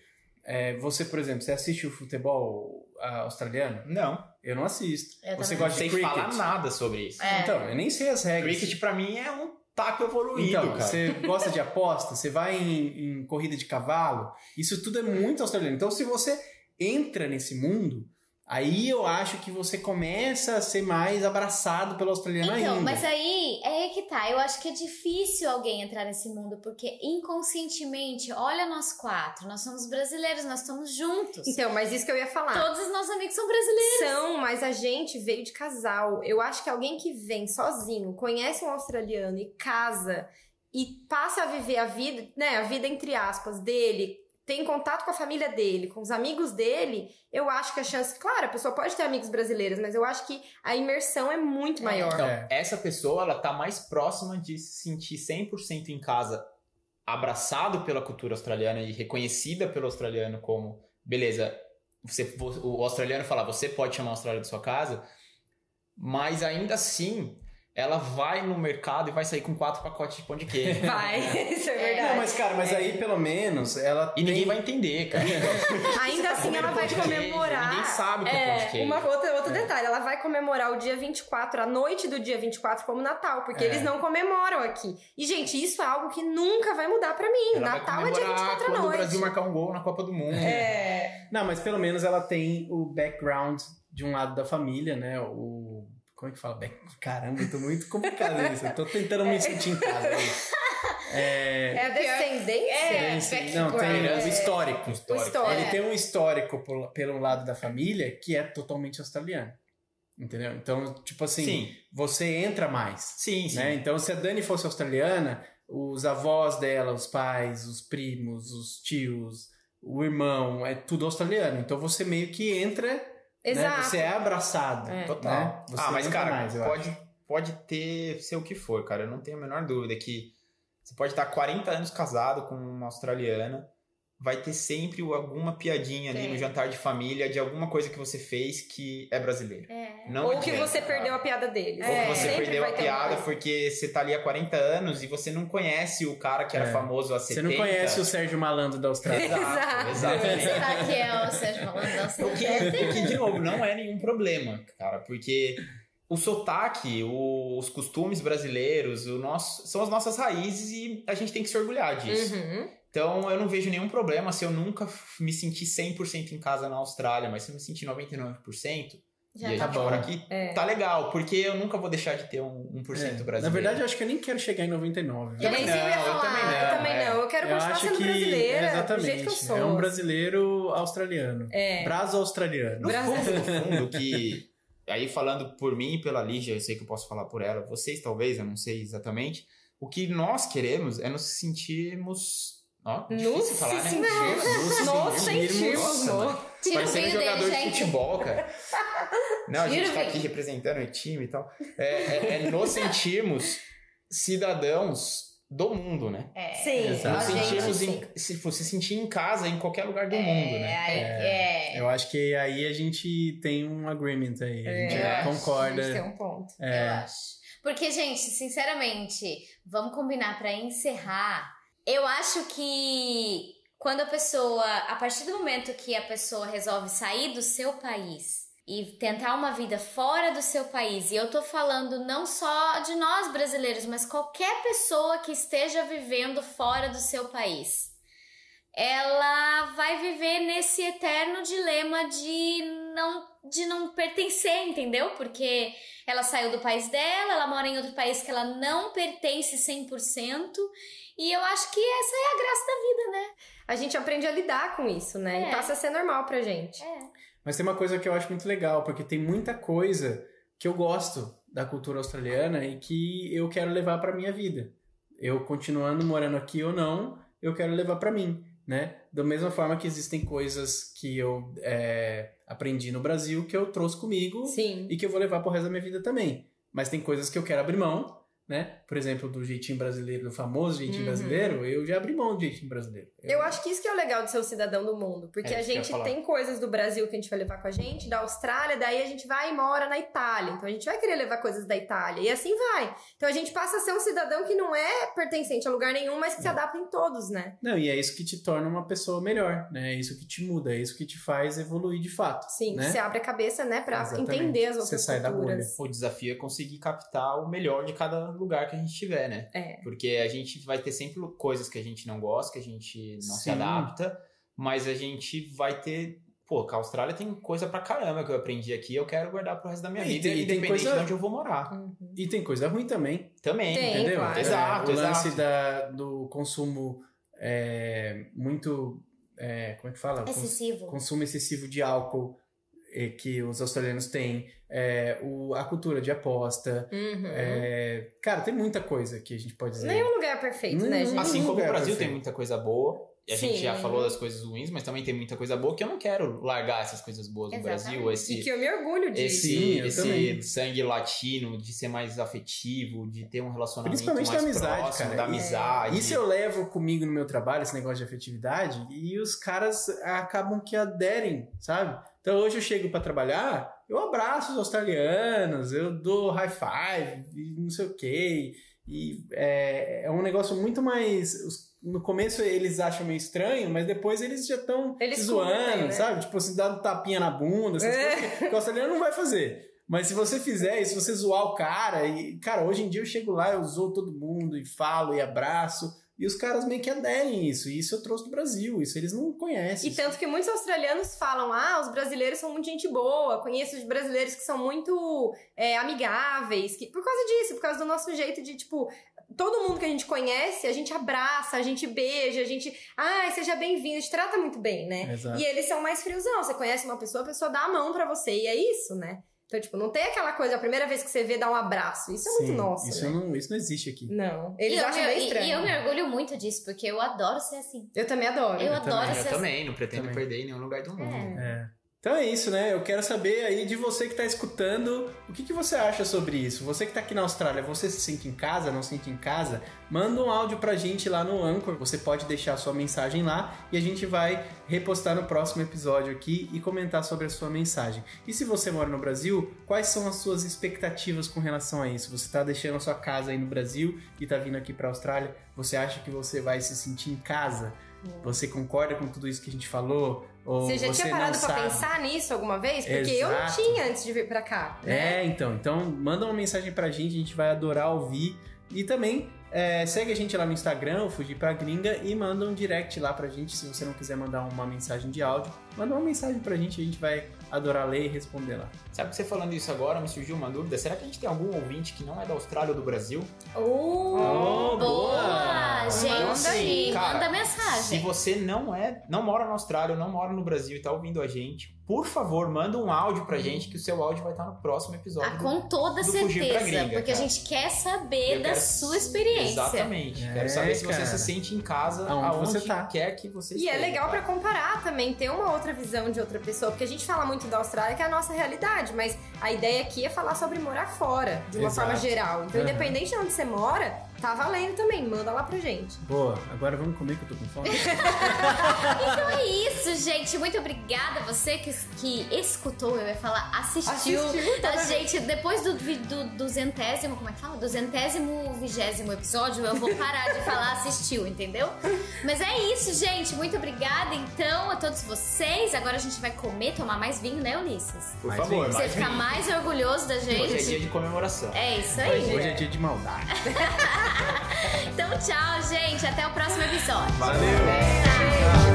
é, você, por exemplo, você assiste o futebol ah, australiano? Não. Eu não assisto. Eu você gosta Não de sei cricket? falar nada sobre isso. É. Então, eu nem sei as regras. Cricket pra mim é um taco evoluído, Então, cara. você gosta de aposta, você vai em, em corrida de cavalo, isso tudo é muito australiano. Então, se você entra nesse mundo, aí eu acho que você começa a ser mais abraçado pelo australiano Então, ainda. mas aí é aí que tá. Eu acho que é difícil alguém entrar nesse mundo, porque inconscientemente, olha nós quatro, nós somos brasileiros, nós estamos juntos. Então, mas isso que eu ia falar. Todos os nossos amigos são brasileiros. São, mas a gente veio de casal. Eu acho que alguém que vem sozinho, conhece um australiano e casa e passa a viver a vida, né, a vida entre aspas dele, tem contato com a família dele, com os amigos dele, eu acho que a chance, claro, a pessoa pode ter amigos brasileiros, mas eu acho que a imersão é muito É. maior. Então, É. essa pessoa, ela tá mais próxima de se sentir 100% em casa, abraçado pela cultura australiana e reconhecida pelo australiano como, beleza, você, o australiano fala, você pode chamar a Austrália de sua casa, mas ainda assim, ela vai no mercado e vai sair com quatro pacotes de pão de queijo. Vai, isso é É. verdade. Não, mas cara, mas aí pelo menos ela E ninguém tem... vai entender, cara. Ainda assim ela vai queijo, comemorar. Ninguém sabe o que é, pão de queijo. Uma outra, outro detalhe, ela vai comemorar o dia 24, a noite do dia 24 como Natal, porque É. eles não comemoram aqui. E, gente, isso é algo que nunca vai mudar pra mim. Ela vai Natal é dia comemorar 24 à quando noite. o Brasil marcar um gol na Copa do Mundo. É. Não, mas pelo menos ela tem o background de um lado da família, né? O... Como é que fala? Back... Caramba, eu tô muito complicado isso. Eu tô tentando me sentir em casa. É... É a descendência. É, tem- não, tem background. o histórico. Histórico. História. Ele tem um histórico por- pelo lado da família que é totalmente australiano. Entendeu? Então, tipo assim, Sim, você entra mais. sim, sim. Né? Então, se a Dani fosse australiana, os avós dela, os pais, os primos, os tios, o irmão, é tudo australiano. Então você meio que entra, né? Exato. Você é abraçado. É. Total. Né? Você ah, mas cara, mais, acho. pode, pode ter ser o que for, cara. Eu não tenho a menor dúvida que você pode estar 40 anos casado com uma australiana, vai ter sempre alguma piadinha ali Tem. no jantar de família de alguma coisa que você fez que é brasileiro. É. Não Ou que adianta, você perdeu a piada deles. Ou É, que você Sempre perdeu a piada porque você tá ali há 40 anos e você não conhece o cara que era É. famoso há Você 70. não conhece o Sérgio Malandro da Austrália. Exato, exatamente. Será que é o Sérgio falando da que, o que, de novo, não é nenhum problema, cara, porque o sotaque, o- os costumes brasileiros, o nosso, são as nossas raízes e a gente tem que se orgulhar disso. Uhum. Então eu não vejo nenhum problema se eu nunca me sentir 100% em casa na Austrália, mas se eu me sentir 99% Já e a tá gente bom. por aqui, É. tá legal, porque eu nunca vou deixar de ter um 1% É. brasileiro. Na verdade, eu acho que eu nem quero chegar em 99. Eu eu ia não, eu falar. também não, Eu também é. não. Eu quero Eu continuar acho sendo que brasileira. exatamente Do jeito que eu sou. é um brasileiro australiano. É. Braço australiano. No fundo, no fundo, que. Aí falando por mim e pela Lígia, eu sei que eu posso falar por ela, vocês talvez, eu não sei exatamente. O que nós queremos é nos sentirmos. Ó, difícil Nos falar, né? sentirmos. Nos sentirmos. Nossa. Tira o dele, de futebol, cara. Não, a gente tá vinho. aqui representando o time e tal. É, é, é nos sentirmos cidadãos do mundo, né? É. Sim. Exato. Nos sim. em, se você sentir em casa em qualquer lugar do mundo, É, né? aí- é. Eu acho que aí a gente tem um agreement aí. A gente É, eu concorda. A gente tem um ponto. Eu É. acho. Porque, gente, sinceramente, vamos combinar pra encerrar. Eu acho que quando a pessoa, a partir do momento que a pessoa resolve sair do seu país e tentar uma vida fora do seu país, e eu tô falando não só de nós brasileiros, mas qualquer pessoa que esteja vivendo fora do seu país, ela vai viver nesse eterno dilema de não de não pertencer, entendeu? Porque ela saiu do país dela, ela mora em outro país que ela não pertence 100%, e eu acho que essa é a graça da vida, né? A gente aprende a lidar com isso, né? É. E passa a ser normal pra gente. É. Mas tem uma coisa que eu acho muito legal, porque tem muita coisa que eu gosto da cultura australiana e que eu quero levar para minha vida. Eu continuando morando aqui ou não, eu quero levar para mim, né? Da mesma forma que existem coisas que eu é, aprendi no Brasil que eu trouxe comigo Sim. e que eu vou levar pro resto da minha vida também. Mas tem coisas que eu quero abrir mão, né? Por exemplo, do jeitinho brasileiro, do famoso jeitinho Uhum. brasileiro, eu já abri mão do jeitinho brasileiro. Eu acho que isso que é o legal de ser o cidadão do mundo. Porque É a eu gente tem coisas do Brasil que a gente vai levar com a gente, da Austrália, daí a gente vai e mora na Itália. Então a gente vai querer levar coisas da Itália. E assim vai. Então a gente passa a ser um cidadão que não é pertencente a lugar nenhum, mas que se adapta em todos, né? Não, e é isso que te torna uma pessoa melhor, né? É isso que te muda, é isso que te faz evoluir de fato. Sim, né? você abre a cabeça, né, pra Exatamente. entender as Você outras sai da culturas. O desafio é conseguir captar o melhor de cada lugar que a gente tiver, né? É. Porque a gente vai ter sempre coisas que a gente não gosta, que a gente não se Sim. adapta, mas a gente vai ter. Pô, que a Austrália tem coisa pra caramba que eu aprendi aqui, eu quero guardar pro resto da minha E vida, tem- e tem independente coisa- de onde eu vou morar. Uhum. E tem coisa ruim também, Também. Tem, entendeu? claro. É, Exato, o lance exato. da, do consumo é, muito. é, como é que fala? Cons- Excessivo. consumo excessivo de álcool é, que os australianos têm, é, o, a cultura de aposta. Uhum. é, cara, tem muita coisa que a gente pode dizer. Nenhum lugar é perfeito, né, gente? Assim como o Brasil tem perfeito. muita coisa boa, e a gente Sim. já falou das coisas ruins, mas também tem muita coisa boa que eu não quero largar essas coisas boas do Exatamente. Brasil, esse, E que eu me orgulho disso. esse, esse sangue latino, de ser mais afetivo, de ter um relacionamento Principalmente mais da amizade, próximo, cara. da E- amizade. Isso eu levo comigo no meu trabalho, esse negócio de afetividade, e os caras acabam que aderem, sabe? Então hoje eu chego pra trabalhar, eu abraço os australianos, eu dou high five, e não sei o quê. E é, é um negócio muito mais. no começo eles acham meio estranho, mas depois eles já estão zoando, curtem, né? sabe? Tipo, se dá um tapinha na bunda, essas É. coisas que, que o australiano não vai fazer. Mas se você fizer, e se você zoar o cara, e, cara, hoje em dia eu chego lá, eu zoo todo mundo, e falo, e abraço, e os caras meio que aderem isso. E isso eu trouxe do Brasil, isso eles não conhecem. E tanto que muitos australianos falam: ah, os brasileiros são muito gente boa. Conheço os brasileiros que são muito é, amigáveis. Que, por causa disso, por causa do nosso jeito de, tipo, todo mundo que a gente conhece, a gente abraça, a gente beija, a gente. Ai, seja bem-vindo, a gente trata muito bem, né? Exato. E eles são mais friozão. Você conhece uma pessoa, a pessoa dá a mão pra você. E é isso, né? Então, tipo, não tem aquela coisa, a primeira vez que você vê, dá um abraço. Isso é muito Sim, nosso. Isso, né? não, isso não existe aqui. Não. E Eles eu, acham me, bem e- estranho. e eu me orgulho muito disso, porque eu adoro ser assim. Eu também adoro. Eu, Eu adoro também, Eu ser assim. também, não pretendo Também. perder em nenhum lugar do mundo. É. É. Então é isso, né? Eu quero saber aí de você que tá escutando, o que, que você acha sobre isso? Você que tá aqui na Austrália, você se sente em casa, não se sente em casa? Manda um áudio pra gente lá no Anchor. Você pode deixar a sua mensagem lá e a gente vai repostar no próximo episódio aqui e comentar sobre a sua mensagem. E se você mora no Brasil, quais são as suas expectativas com relação a isso? Você tá deixando a sua casa aí no Brasil e tá vindo aqui pra Austrália? Você acha que você vai se sentir em casa? Você concorda com tudo isso que a gente falou? Ou Você já tinha parado sabe? pensar nisso alguma vez? Porque eu não Exato. tinha antes de vir pra cá. né? É, então. Então, manda uma mensagem pra gente, a gente vai adorar ouvir. E também é, segue a gente lá no Instagram, Fugir pra Gringa, e manda um direct lá pra gente, se você não quiser mandar uma mensagem de áudio. Manda uma mensagem pra gente, a gente vai adorar ler e responder lá. Sabe que você falando isso agora, me surgiu uma dúvida. Será que a gente tem algum ouvinte que não é da Austrália ou do Brasil? Oh, Oh, boa! boa! Gente, Então, assim, cara, manda Se mensagem. você não é, não mora na Austrália, ou não mora no Brasil e tá ouvindo a gente, por favor, manda um áudio pra gente que o seu áudio vai estar no próximo episódio. Ah, do- com toda do Fugir pra certeza, Gringa, porque a cara. gente quer saber Eu da quero- sua experiência. Exatamente. É, Quero saber se você se sente em casa Aonde aonde, você tá. quer que você E é esteja, legal pra cara. comparar também, ter uma outra visão de outra pessoa, porque a gente fala muito da Austrália, que é a nossa realidade, mas a ideia aqui é falar sobre morar fora, de uma Exato. forma geral. Então, Uhum. independente de onde você mora, Tá valendo também, manda lá pra gente. Boa, agora vamos comer que eu tô com fome. Então é isso, gente. Muito obrigada a você que, que escutou, eu ia falar, assistiu, Assistiu, tá a gente. Depois do, do duzentésimo, como é que fala? Duzentésimo, vigésimo episódio, eu vou parar de falar assistiu, entendeu? Mas é isso, gente. Muito obrigada, então, a todos vocês. Agora a gente vai comer, tomar mais vinho, né, Ulisses? Por Mais favor, vinho. Você fica mais orgulhoso da gente. Hoje é dia de comemoração. É isso aí. Hoje é dia de maldade. então, tchau, gente. Até o próximo episódio. Valeu!